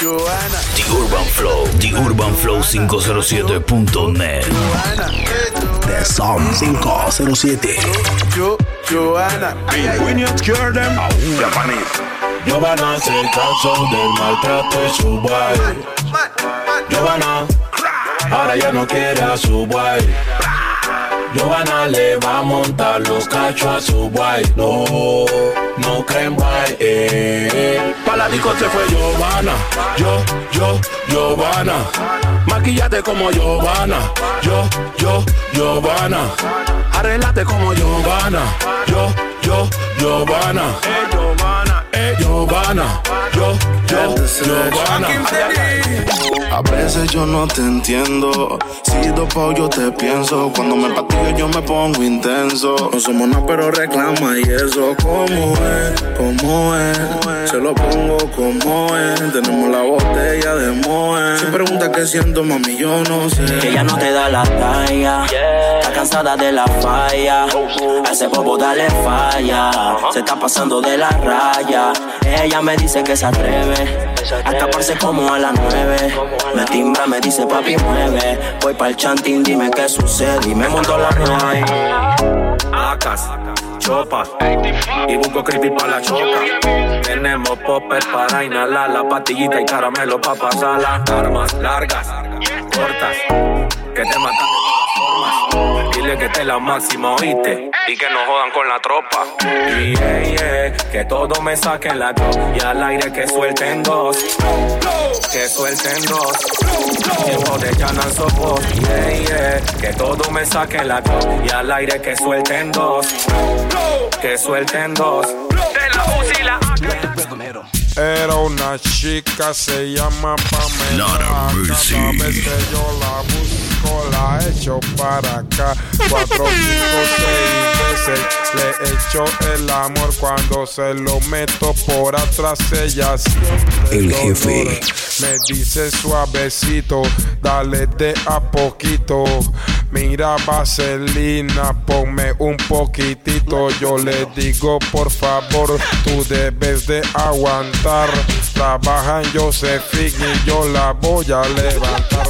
The Urban Flow. The Urban Flow 507.net. The Sound 507. Jo, Joanna. We need to cure them. Giovanna se cansó del maltrato de su boy. Giovanna, ahora ya no quiere a su boy. Giovanna le va a montar los cachos a su boy. No, no creen boy. Eh. Pa' la disco se fue Giovanna. Yo, yo, Giovanna. Maquillate como Giovanna. Yo, yo, Giovanna. Arreglate como Giovanna. Yo, yo, Giovanna. Eh, Giovanna. Eh, Giovanna. Yo, yo, Giovanna. A veces yo no te entiendo. Si dopao yo te pienso. Cuando me patillo yo me pongo intenso. No somos nada, pero reclama y eso. ¿Cómo es? ¿Cómo es? Se lo pongo como es. Tenemos la botella de Moe. Si pregunta qué siento, mami, yo no sé. Que ella no te da la talla. Está cansada de la falla. A ese bobo dale falla. Se está pasando de la raya. Ella me dice que se atreve. A escaparse como a las nueve. Me timbra, me dice papi mueve. Voy pa'l chanting, dime qué sucede. Y me monto la nueve. Acas, chopa y busco creepy para la choca. Tenemos popper para inhalar la pastillita y caramelo para pasar las armas largas, cortas, que te matan. Dile que te la máxima, oíste, y que no jodan con la tropa. Y yeah, yeah, que todo me saquen la go y al aire que suelten dos, que suelten dos. Tiempo de llanan sopos, yeah, yeah, que todo me saquen la go y al aire que suelten dos, que suelten dos. De la fusila. Era una chica, se llama Pamela. Have mercy. Cada vez que yo la busco, la echo para acá. Cuatro, cinco, seis veces le echo el amor. Cuando se lo meto por atrás, ella El dolor. jefe. Me dice suavecito, dale de a poquito. Mira, vaselina, ponme un poquitito. Yo le digo, por favor, tú debes de aguantar. Trabaja en Josephine y yo la voy a levantarme.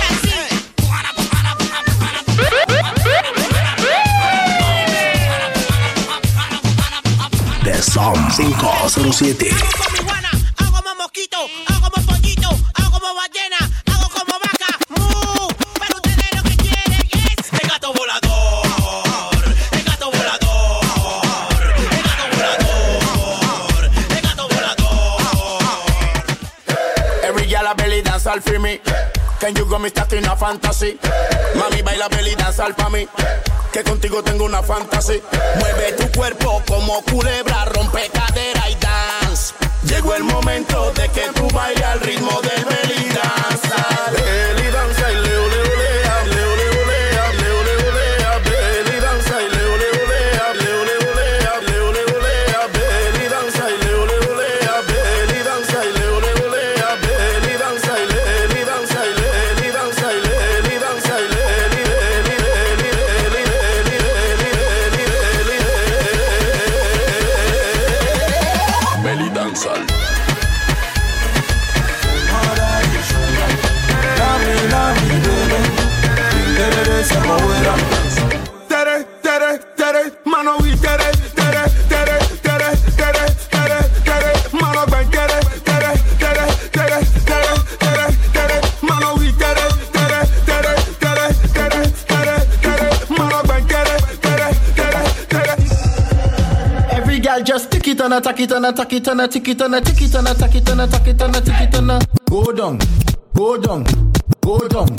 DJ Wolf. The Sound 507. Hago como mosquito, hago como pollito, hago como ballena, hago como vaca. Mu, pero ustedes lo que quieren es de gato volador. De gato volador. De gato volador. De gato volador. Every girl a belly dance all for me. Can you go me stuck in a fantasy? Mami baila belly dance all for me. Que contigo tengo una fantasy. Mueve tu cuerpo como culebra, rompe cadera y dance. Llegó el momento de que tú bailes al ritmo del belly dance. Belly dance Attack it and attack it and tana, taki tana, taki tana, tiki tana, tiki tana, taki tana, taki tana, tiki tana. Go down, go down, go down.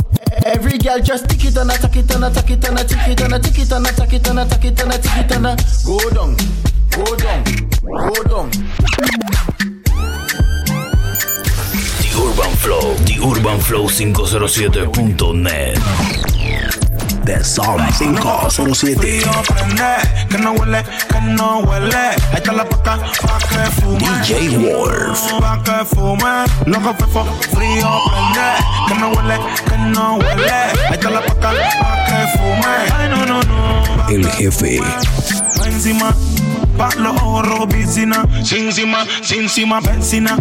Every girl just tick it and attack it and attack it and tana, it and taki it and attack it and attack it and tana, it and Go down, go down, go down. The Urban Flow, The Urban Flow 507.net. The Som 507. Frío prende, que no huele, que no huele. Está la pa' que fume. DJ Wolf. Pa' que fume. Loco fefo, frío prende, que no huele, que no huele. La pa' que fume. Ay, no, no, no. El jefe. Pa' encima, pa' los ojos rojos, piscina. Sin encima, sin encima, benzina.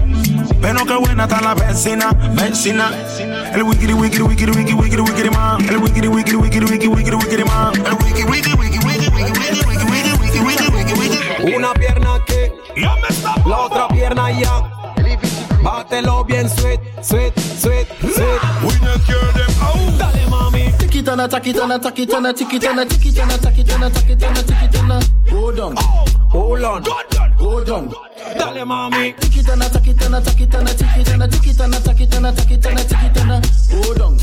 Pero qué buena está la vecina, vecina. El wikiri, wikiri, wikiri, wikiri, wikiri, wikiri, man. El wikiri, wikiri, wikiri, wikiri, wikiri, wikiri, man. El wikiri, wikiri, wikiri, wikiri, wikiri, wikiri, wikiri, wikiri, wikiri, wikiri, wikiri. Una pierna que, la otra pierna ya. Bátelo bien, sweet, sweet, sweet, sweet. We not care them out. Dale, mami. Tick it and attack it and attack it and tick it and tick it and attack it and attack it and tick it and go down, Hold on. Dale mami. Tikitana, takitana, takitana, tikitana, tikitana, takitana, takitana, tikitana. Hold on.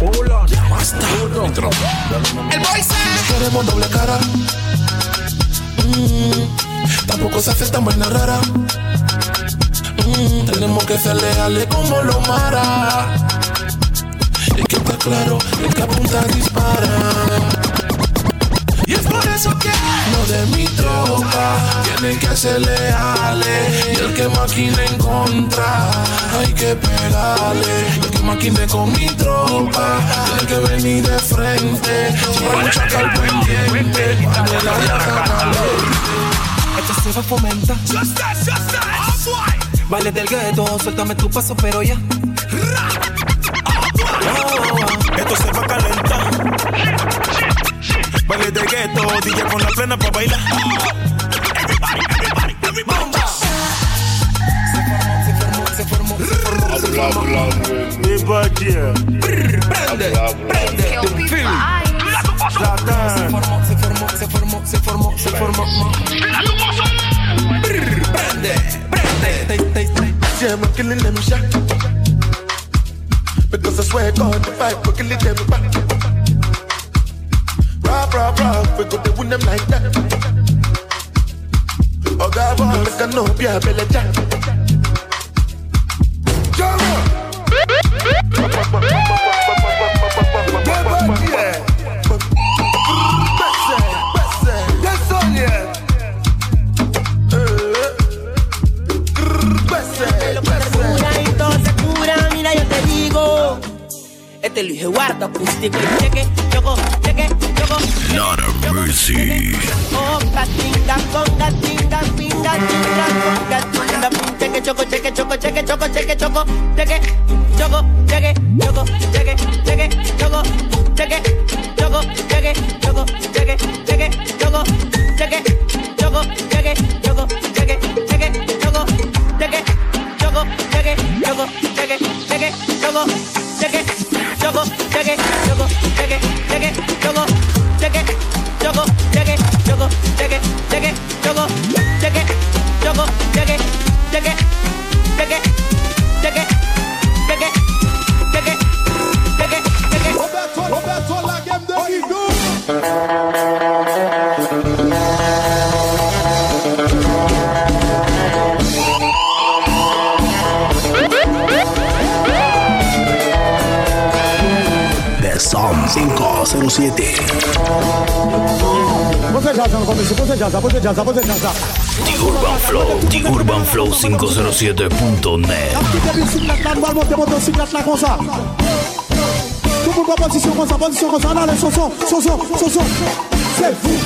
Hold on. Basta. Hold on. El boy. Queremos doble cara. Mm. Tampoco se hace tan buena rara. Mm. Tenemos que ser leales como lo mara. Es que está claro, el que apunta dispara. Por eso que no de mi tropa tienen que ser leales. Y el que maquine en contra, hay que pegarle. El que maquine con mi tropa, tiene que venir de frente. Siempre hay un chacal pendiente. De la vieja Esto se fomenta. Baile del gueto, suéltame tu paso, pero ya. Esto se va a. Baile de gueto, DJ con la plena pa' bailar. Se formó, se formó, se formó. Prende, prende. Tu film. Se formó, se formó, se formó, se formó, se formó. Prende, prende. Yeah, I'm killing them shot. Because I swear God, the fight, we're killing them back. Go to win them like that. Oh, boy, make a no be a belly jack. Este Luis Eduardo acústico y cheque, choco, cheque, choco. Not a mercy. Oh, patinga, conga, tinga, pinga, tinga, conga, tinga, pin, cheque, choco, cheque, choco, cheque, choco, cheque, choco, cheque, choco, cheque, choco, cheque, cheque, choco, cheque, choco, cheque, choco, cheque, cheque, choco, cheque, choco, cheque, choco, cheque, cheque, choco, cheque, choco, cheque, choco, cheque, cheque, choco, up. 07. The Urban Flow, The Urban Flow 507.net. Tout le monde en position comme ça, position c'est vous.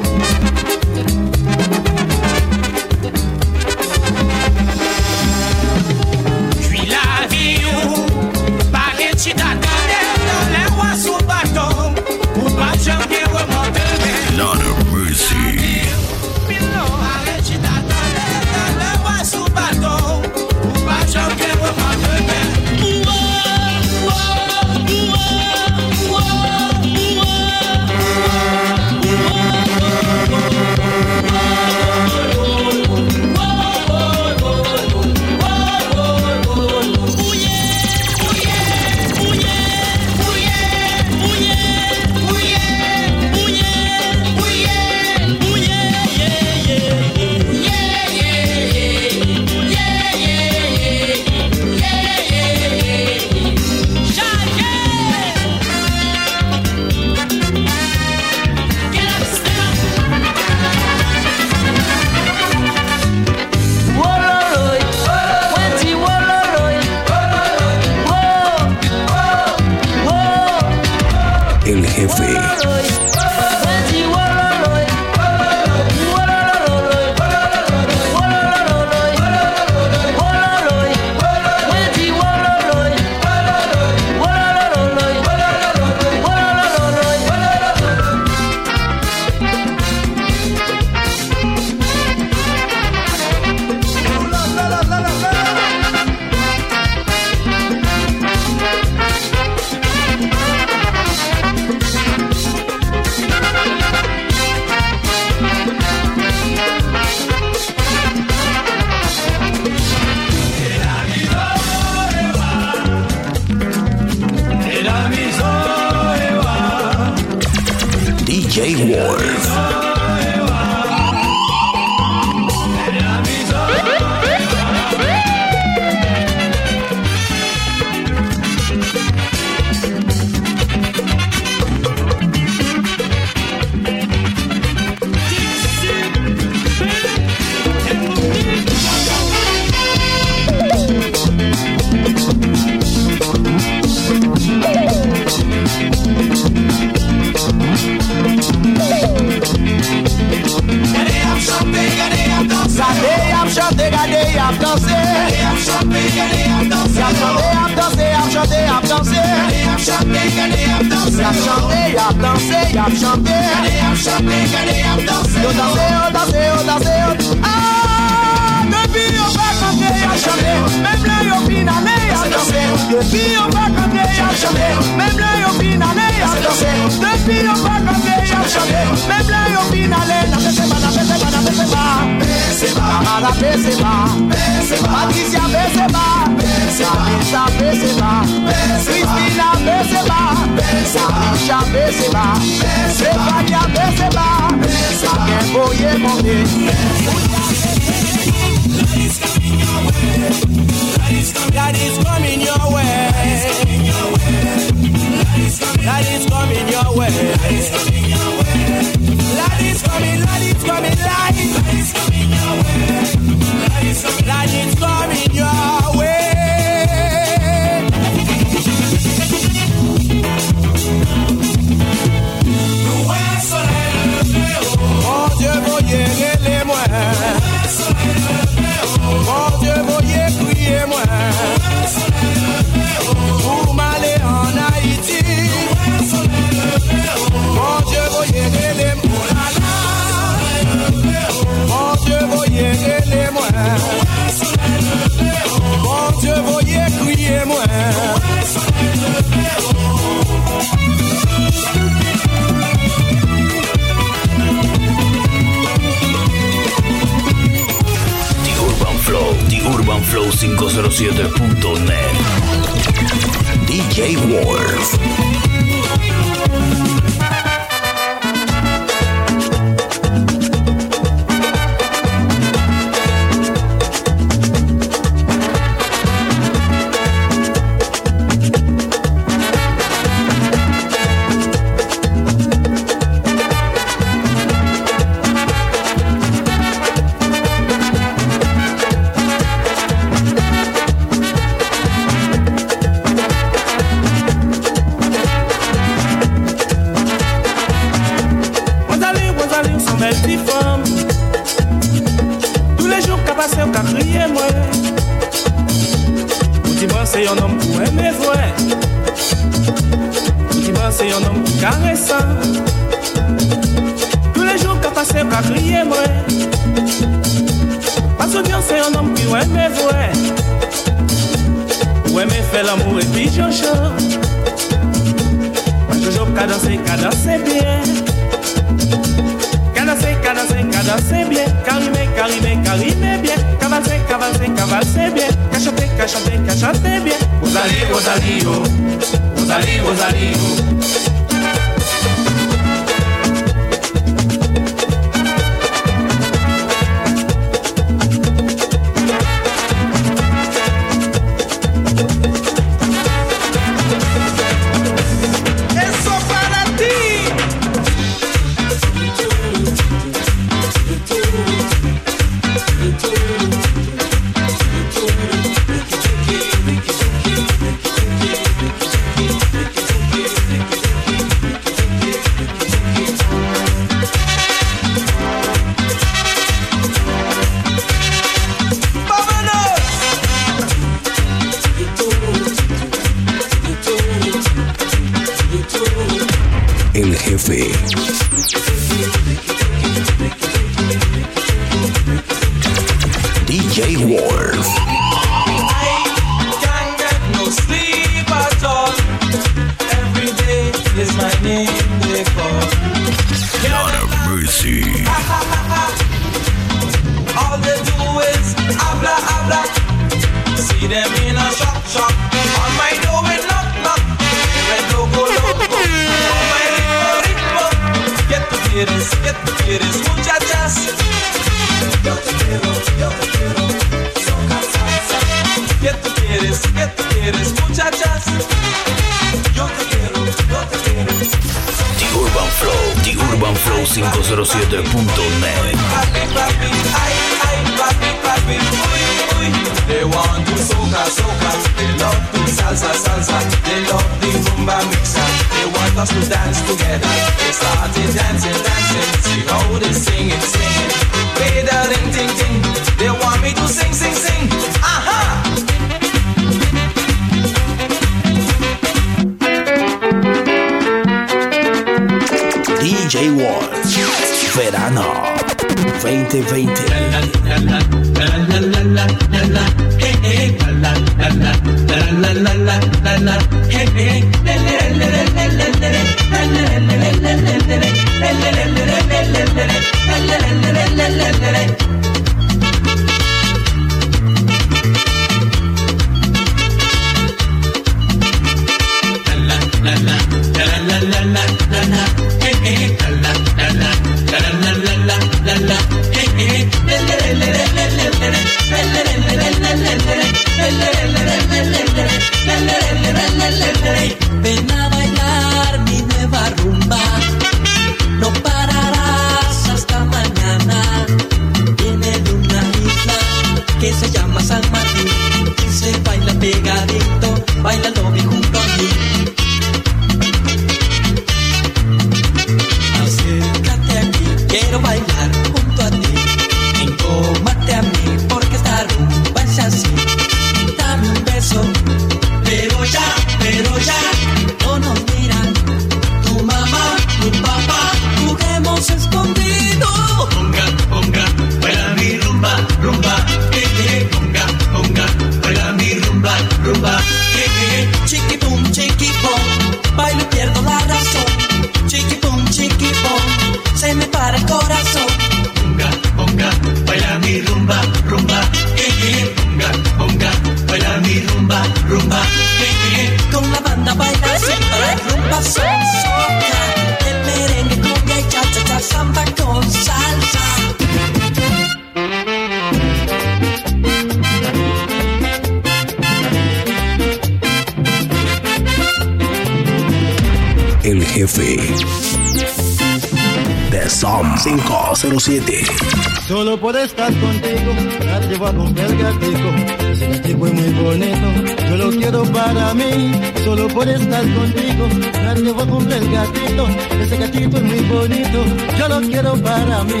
por estar contigo, ya te a comprar gatico. Ese gatico es muy bonito, yo lo quiero para mí. Solo por estar contigo, ya te a comprar gatito. Ese gatito es muy bonito, yo lo quiero para mí.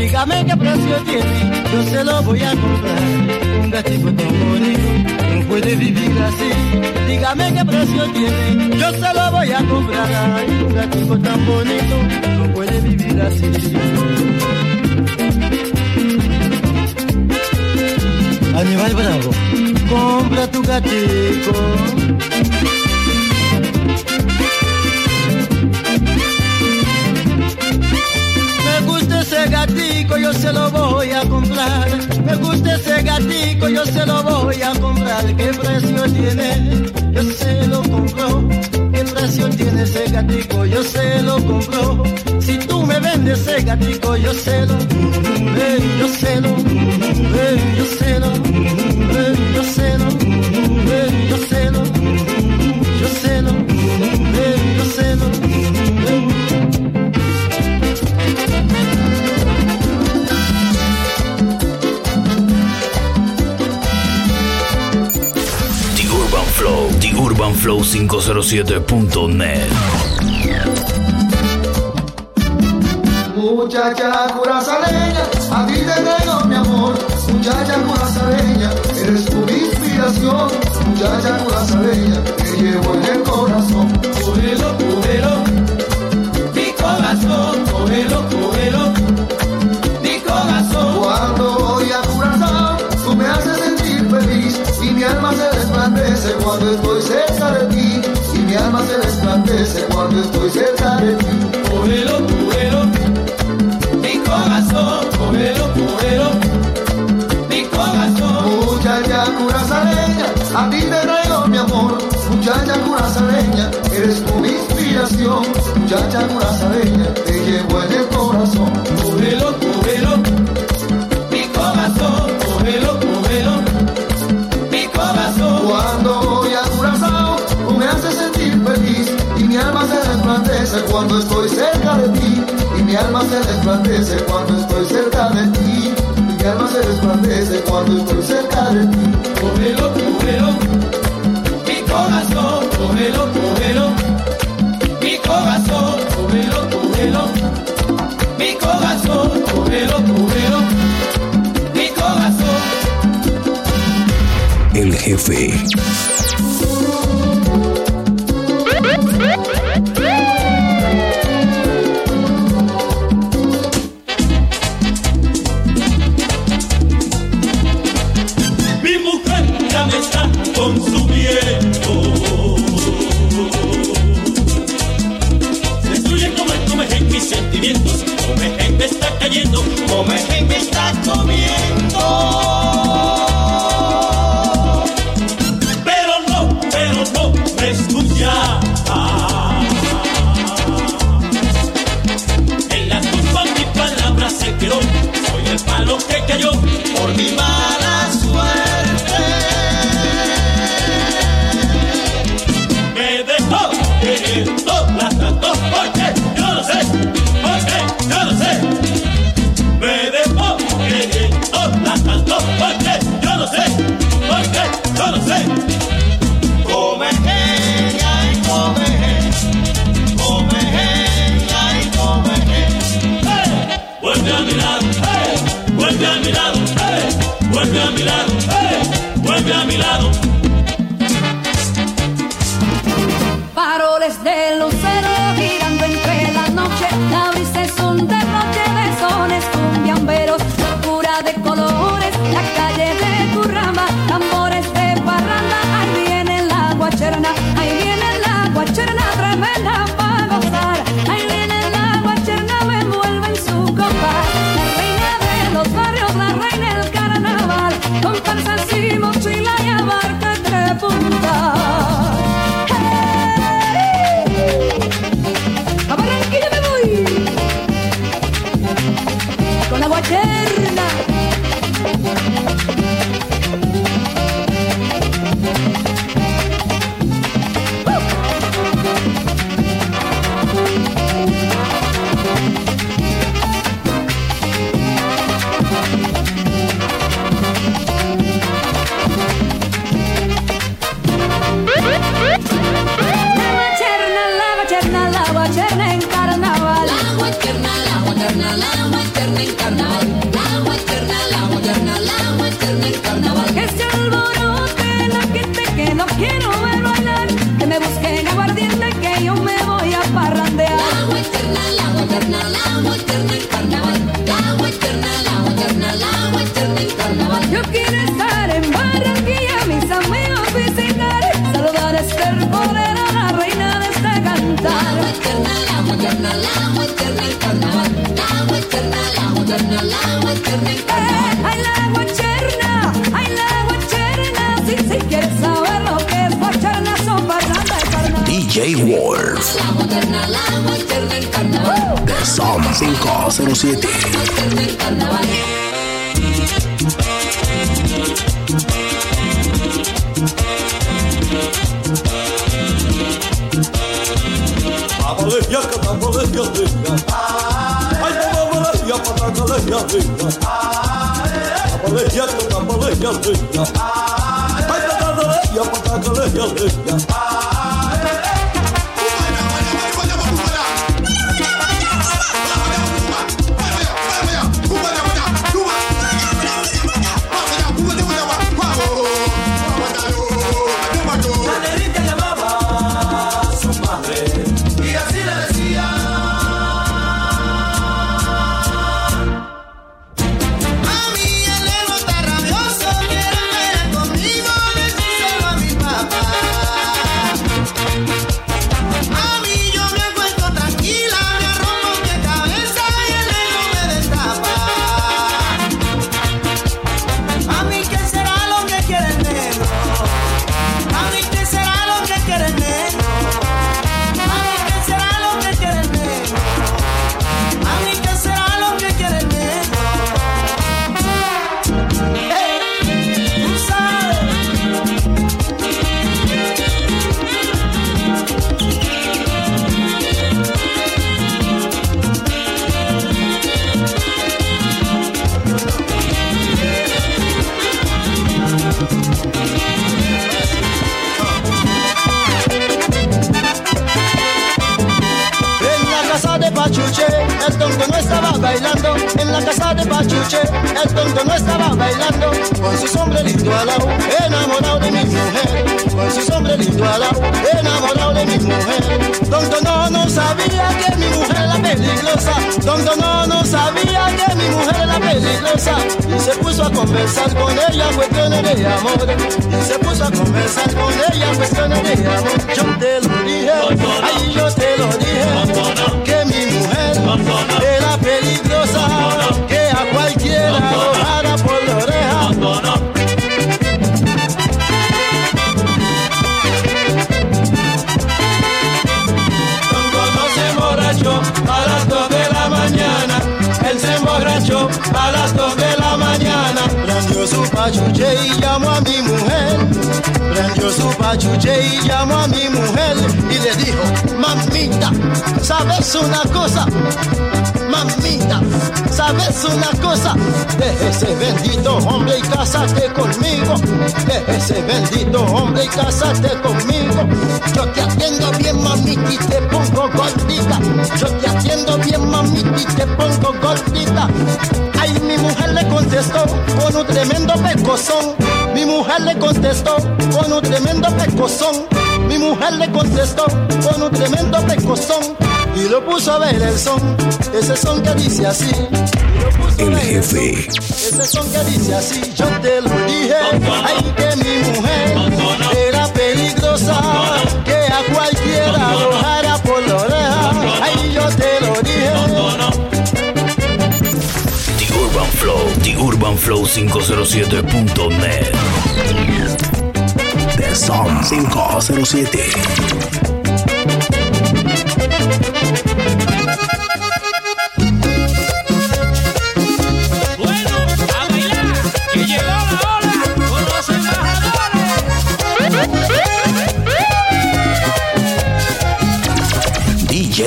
Dígame qué precio tiene, yo se lo voy a comprar. Un gatito tan bonito, no puede vivir así. Dígame qué precio tiene, yo se lo voy a comprar. Ay, un gatito tan bonito, no puede vivir así. Aníbal Bravo, compra tu gatico. Me gusta ese gatico, yo se lo voy a comprar. Me gusta ese gatico, yo se lo voy a comprar. ¿Qué precio tiene? Yo se lo compro. ¿Qué precio tiene ese gatico? Yo se lo compro. Si tú me vendes ese gatico, yo se lo, eh, yo lo, eh, yo. The Urban Flow. The Urban Flow 507.net. Muchacha curazaleña, a ti te traigo mi amor. Muchacha curazaleña, eres tu inspiración. Muchacha curazaleña, te llevo en el corazón. Cúbrelo, cúbrelo, mi corazón. cógelo, cógelo. Mi corazón. Cuando voy a Curazao, tú me haces sentir feliz y mi alma se resplandece cuando estoy cerca de ti. Y mi alma se resplandece cuando estoy cerca de ti. Cógelo, cógelo. Corazón, cógelo, cógelo. Mi corazón. Muchacha curazareña, a ti te traigo mi amor. Muchacha curazareña, eres tu inspiración. Muchacha curazareña, te llevo en el corazón. Cógelo, cógelo. Mi corazón, cógelo, cógelo. Mi corazón. Cuando voy a Curazao, tú me haces sentir feliz y mi alma se resplandece cuando estoy cerca de ti. Y mi alma se resplandece cuando estoy cerca de ti. Y mi alma se resplandece cuando estoy cerca de ti. Cógelo, cógelo. Mi corazón, cógelo, cógelo. Mi corazón, cógelo, cógelo. Mi corazón, cógelo, cógelo. Mi corazón. El jefe. Quieres saber lo que es. DJ Wolf. La guacherna, la guacherna en carnaval. The Som 507. Guacherna en carnaval. La se puso a conversar con ella cuestiones de amor, y se puso a conversar con ella cuestiones de amor. Yo te lo dije, ay yo te lo dije, pachuche y llamó a mi mujer, prendió su pachuche y llamó a mi mujer y le dijo, mamita, ¿sabes una cosa? ¿Sabes una cosa? De ese bendito hombre y cásate conmigo. De ese bendito hombre y cásate conmigo. Yo te atiendo bien, mamita, y te pongo gordita. Yo te atiendo bien, mamita, y te pongo gordita. Ay, mi mujer le contestó con un tremendo pecozón. Mi mujer le contestó con un tremendo pecozón. Mi mujer le contestó con un tremendo pecozón y lo puso a ver el son, ese son que dice así. El jefe. Ese son que dice así, yo te lo dije, ay que mi mujer era peligrosa, que a cualquiera lo jara por la oreja, ay yo te lo dije. The Urban Flow, The Urban Flow 507.net. The Son 507.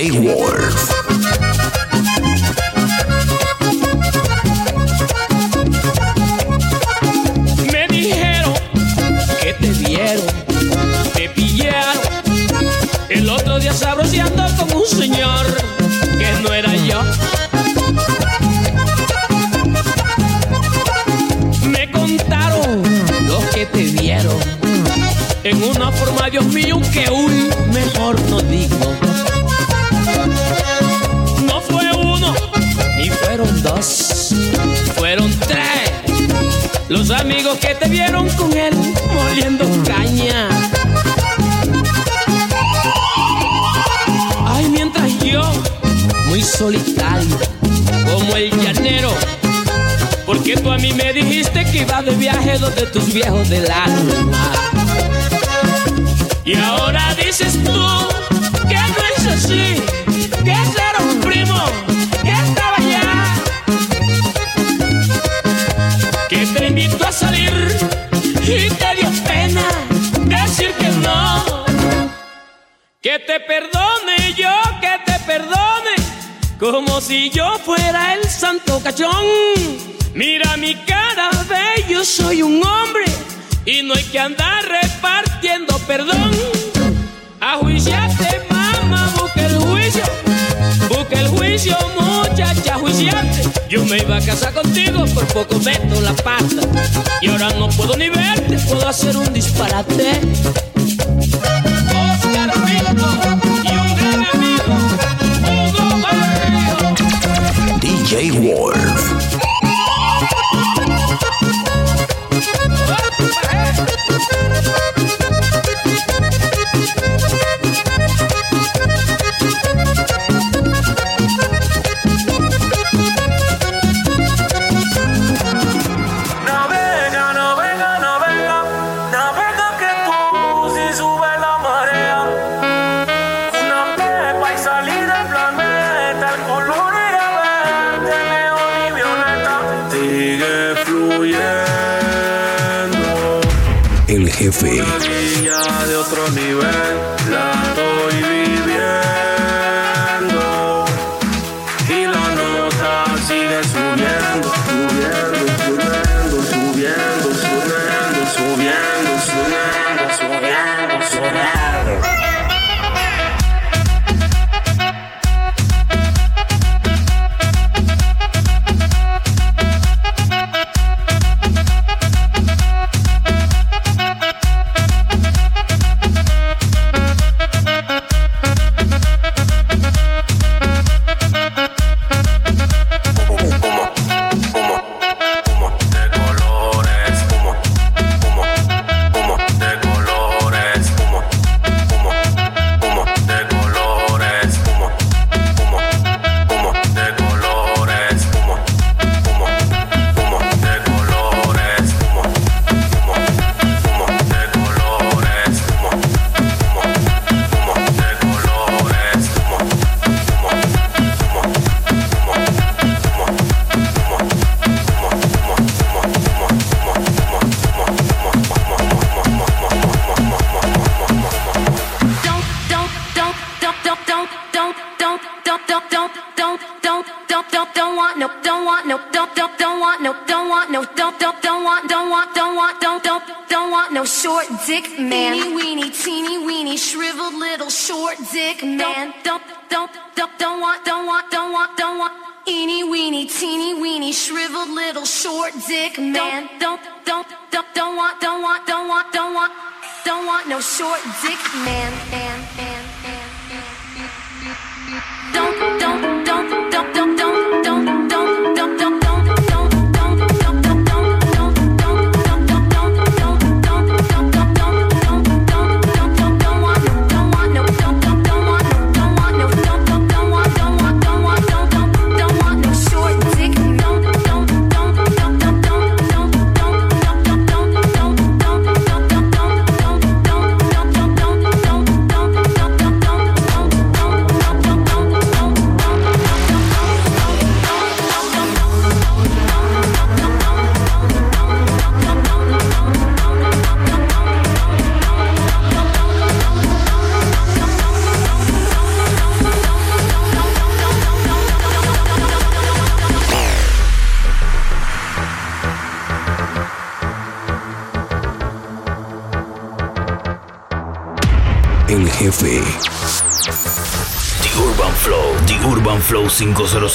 Me dijeron que te vieron, te pillaron. El otro día sabroseando con un señor que no era yo. Me contaron los que te vieron en una forma, Dios mío, que uy, mejor no digo. Dos, fueron tres. Los amigos que te vieron con él moliendo caña. Ay, mientras yo, muy solitario, como el llanero, porque tú a mí me dijiste que ibas de viaje donde tus viejos del alma. Y ahora dices tú te perdone yo, que te perdone, como si yo fuera el santo cachón. Mira mi cara, ve, yo soy un hombre y no hay que andar repartiendo perdón. A mamá, busca el juicio, busca el juicio, muchacha, juiciarte. Yo me iba a casar contigo, por poco meto la pata. Y ahora no puedo ni verte, puedo hacer un disparate.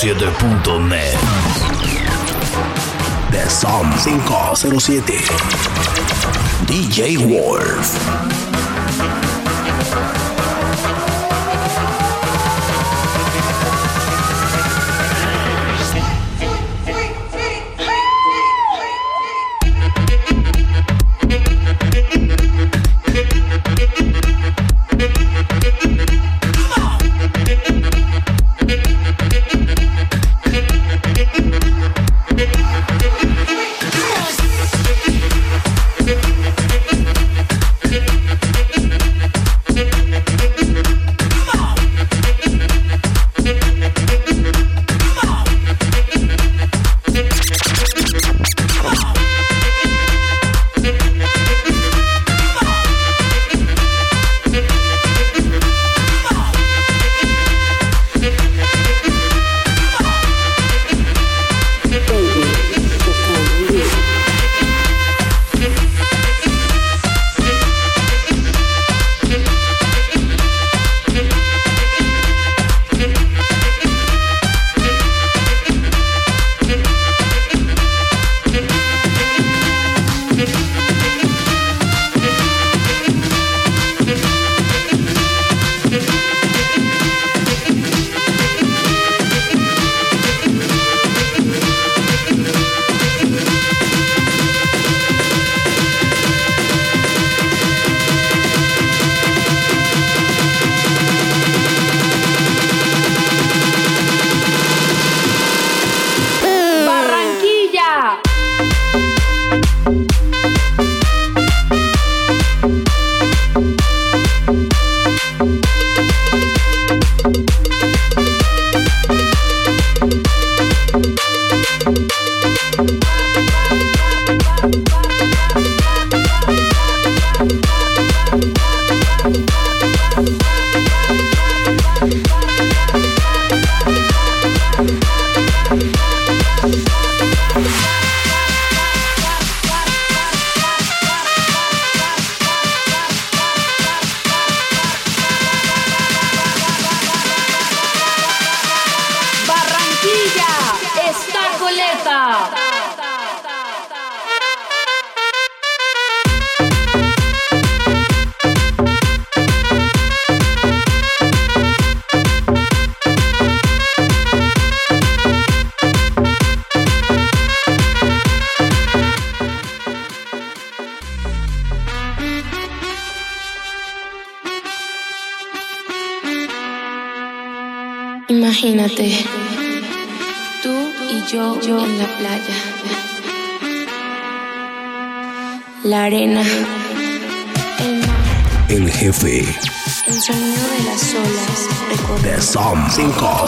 507.net. The Som 507.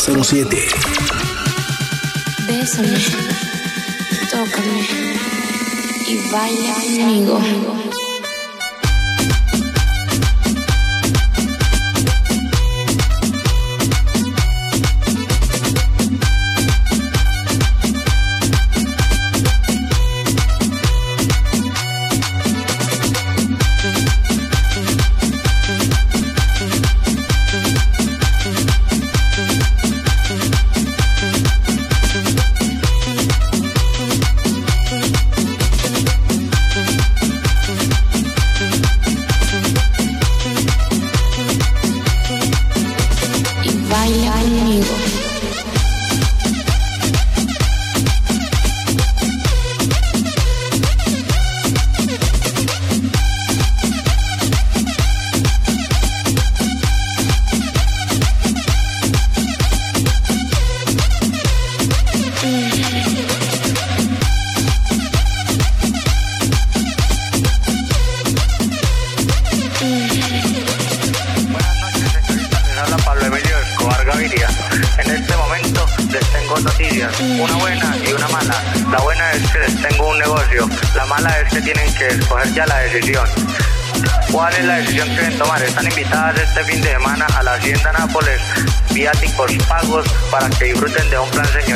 07. Bésame, tócame y baila conmigo.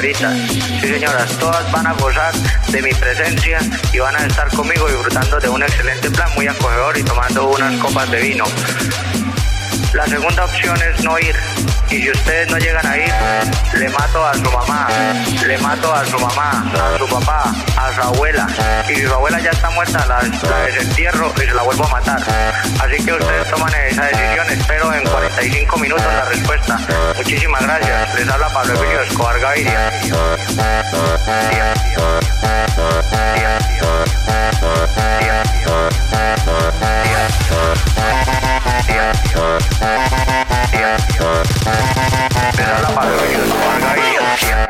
Sí, señoras, todas van a gozar de mi presencia y van a estar conmigo disfrutando de un excelente plan muy acogedor y tomando unas copas de vino. La segunda opción es no ir. Y si ustedes no llegan a ir, le mato a su mamá, le mato a su mamá, a su papá, a su abuela. Y si su abuela ya está muerta, la, la desentierro y se la vuelvo a matar. Así que ustedes toman esa decisión. Espero en 45 minutos la respuesta. Muchísimas gracias. Les habla Pablo Emilio Escobar Gaviria. Les Pablo Emilio Escobar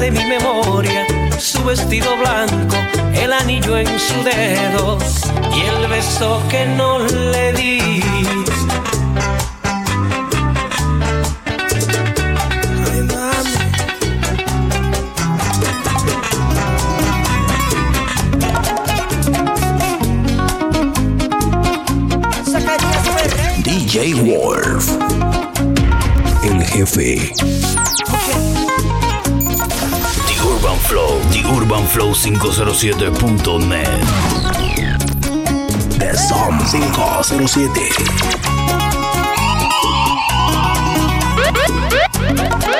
de mi memoria su vestido blanco, el anillo en su dedo y el beso que no le di. DJ Wolf. El jefe. The Urban Flow, The Urban Flow 507.net. The Som 507.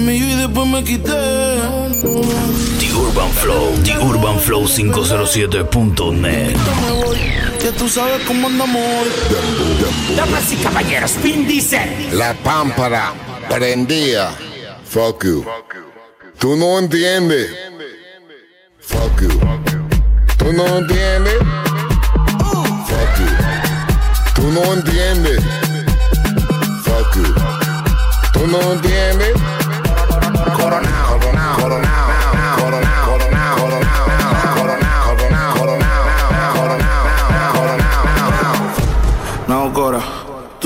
y después me quité. The Urban Flow, The Urban Flow 507.net. Que tú sabes cómo andamos Damas y caballeros, Vin Diesel. La pámpara prendía. Fuck you. Tú no entiendes. Fuck you. Tú no entiendes.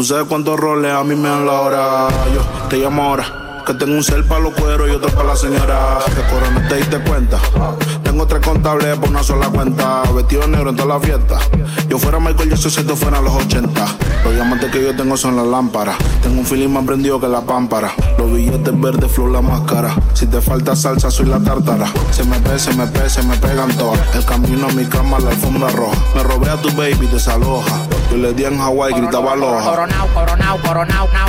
No sabes cuántos roles a mí me dan la hora. Yo te llamo ahora. Que tengo un cel para los cueros y otro para la señora. Que corona te diste cuenta. Tengo tres contables por una sola cuenta. Vestido negro en toda la fiesta. Yo fuera Michael, yo soy fuera a los 80. Los diamantes que yo tengo son las lámparas. Tengo un feeling más prendido que la pámpara. Los billetes verdes, flow, la máscara. Si te falta salsa, soy la tártara. Se me pega, se me pega, se me pegan todas. El camino a mi cama, la alfombra roja. Me robé a tu baby, desaloja. Yo le di en Hawaii, gritaba loja. Coronao, coronao, coronao, nao,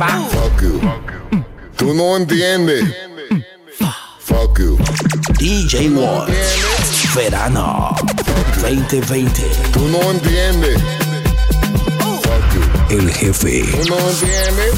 Fuck you. Tú no entiendes. Fuck you. DJ Wars. Verano 2020. Tú no entiendes. Fuck you. El jefe. Tú no entiendes.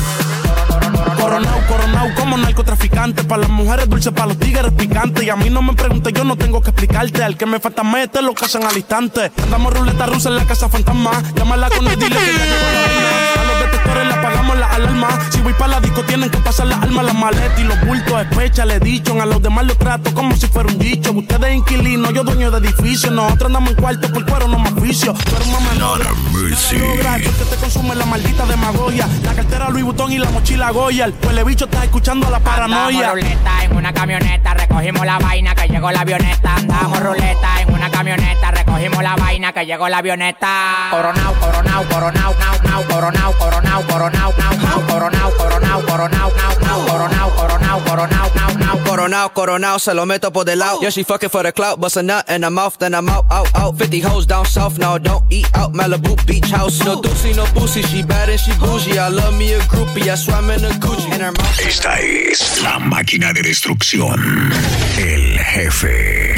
Coronao, coronao como narcotraficante. Para las mujeres dulce, para los tigres picante. Y a mí no me preguntes, yo no tengo que explicarte. Al que me falta mete lo casan al instante. Andamos ruleta rusa en la casa fantasma. Llámala con el dile que ya llegó la vaina. A los detectores le apagamos la alarma. Si voy para la disco, tienen que pasar las almas, las maletas y los bultos. Especha, le he dicho. A los demás los trato como si fuera un dicho. Ustedes inquilinos, yo dueño de edificio. Nosotros andamos en cuarto por cuero, no más vicio. Eres mamá. Not a mercy. Porque te consume la maldita demagogia. La cartera Louis Vuitton y la mochila Goya. El huele bicho está escuchando la paranoia. Andamos ruleta en una camioneta, recogimos la vaina que llegó la avioneta. Andamos ruleta en una camioneta, recogimos la vaina que llegó la avioneta. Coronao, coronao, coronao, nao, nao, coronao, coronao, coronao, nao, nao, coronao, coronao, coronao, nao, nao, coronao, coronao, coronao, nao, nao. Coronao, coronao, se lo meto por del lado. Yeah, she fucking for the clout, bust a nut in her mouth, then I'm out, out, out. 50 hoes down south, now don't eat out. Malibu beach house, no doozy, no pussy. She bad and she bougie. I love me a groupie, I swam in a Gucci in her mouth. Esta es la máquina de destrucción. El jefe.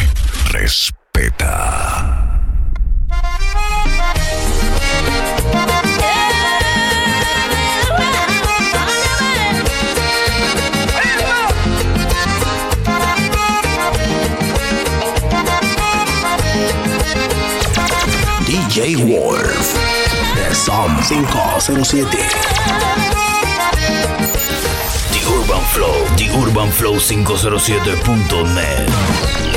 Respeta. DJ Wolf. The Som 507. The Urban Flow. The Urban Flow 507.net.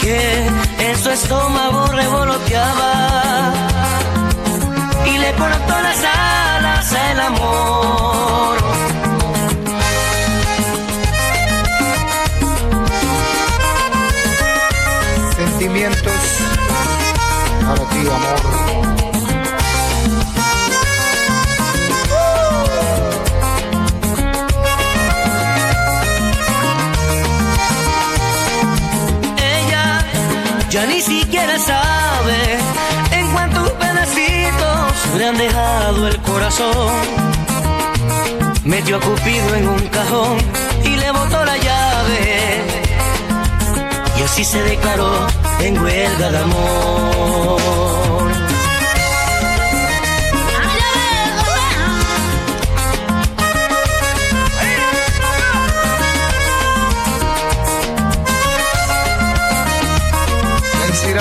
que en su estómago revoloteaba y le cortó las alas al amor. Sentimientos para ti, amor. Siquiera sabe en cuántos pedacitos le han dejado el corazón. Metió a Cupido en un cajón y le botó la llave. Y así se declaró en huelga de amor.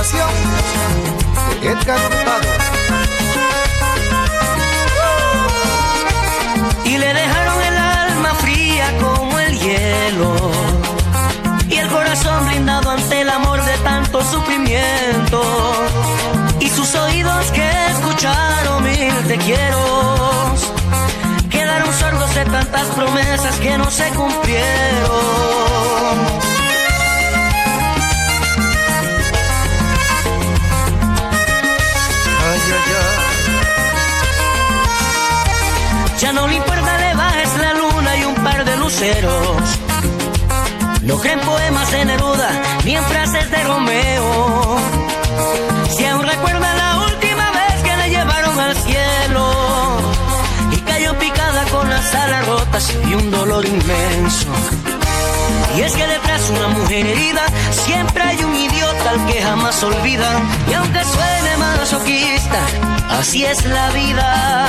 Inspiración de Edgar y le dejaron el alma fría como el hielo y el corazón blindado ante el amor de tanto sufrimiento. Y sus oídos que escucharon mil te quiero. Quedaron sordos de tantas promesas que no se cumplieron y un dolor inmenso. Y es que detrás de una mujer herida siempre hay un idiota al que jamás olvida. Y aunque suene masoquista, así es la vida.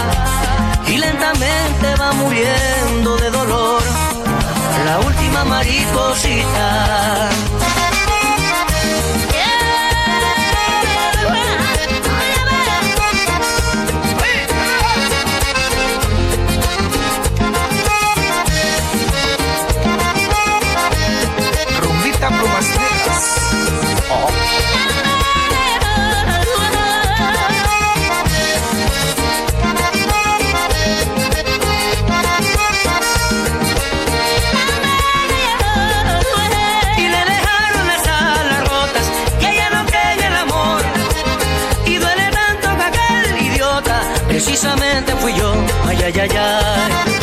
Y lentamente va muriendo de dolor la última mariposita. Fui yo. Ay, ay, ay, ay.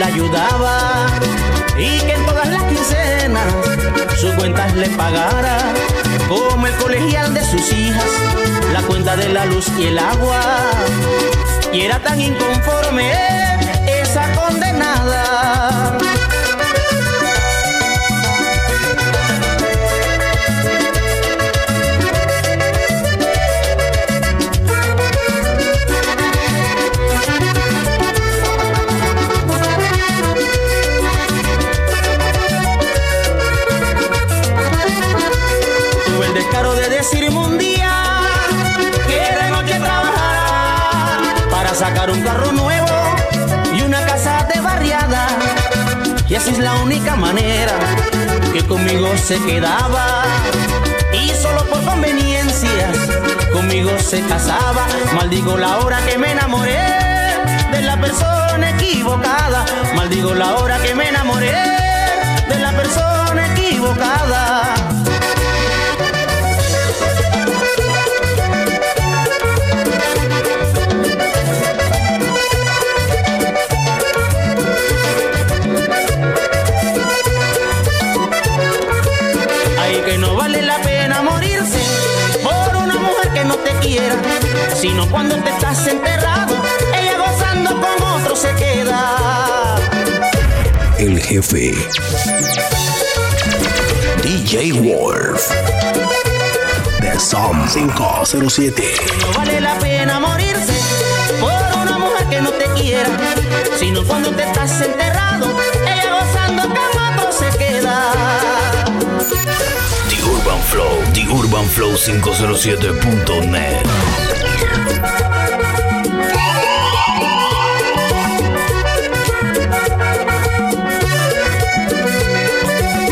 La ayudaba. Y que en todas las quincenas sus cuentas le pagara. Como el colegial de sus hijas, la cuenta de la luz y el agua. Y era tan inconforme esa condenada. Manera que conmigo se quedaba. Y solo por conveniencias conmigo se casaba. Maldigo la hora que me enamoré de la persona equivocada. Maldigo la hora que me enamoré de la persona equivocada. Sino cuando te estás enterrado, ella gozando con otro se queda. El jefe. DJ Wolf. The Som 507. No vale la pena morirse por una mujer que no te quiera, sino cuando te estás enterrado, Flow, theurbanflow507.net.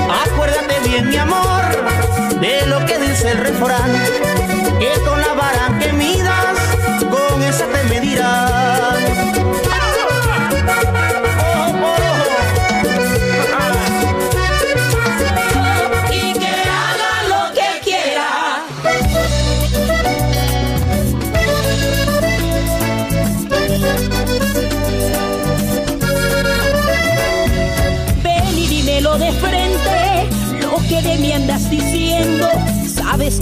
Acuérdate bien, mi amor, de lo que dice el refrán.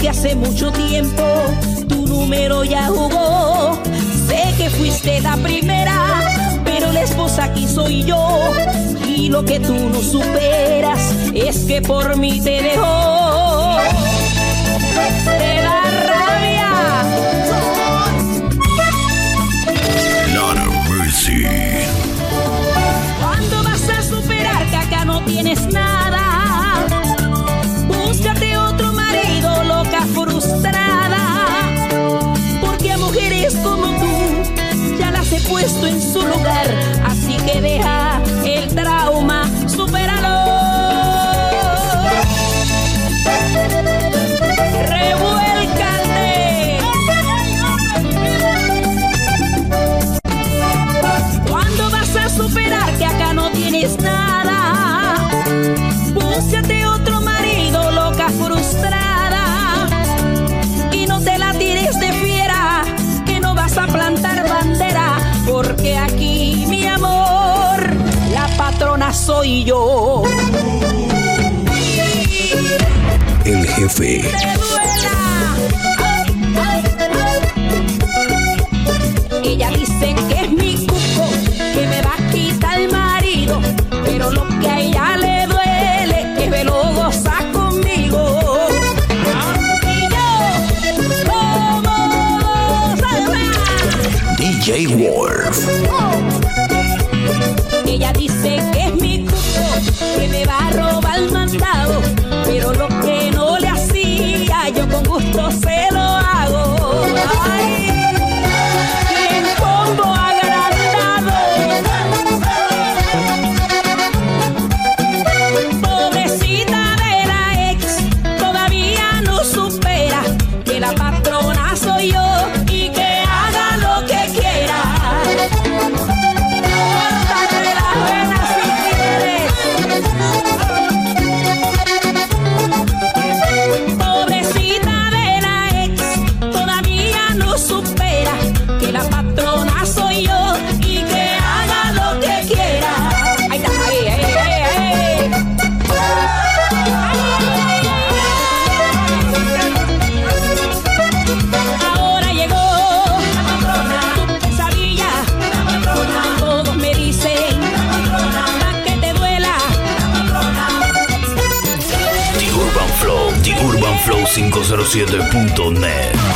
hace mucho tiempo tu número ya jugó. Sé que fuiste la primera, pero la esposa aquí soy yo. Y lo que tú no superas es que por mí te dejó. Te da rabia. ¿Cuándo vas a superar que acá no tienes nada? puesto en su lugar, así que deja soy yo. El jefe. 107.net.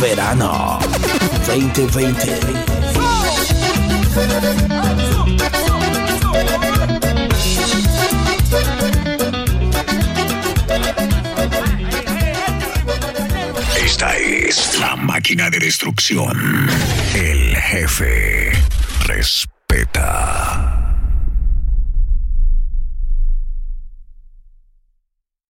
Verano 2020. Esta es la máquina de destrucción. El jefe respeta.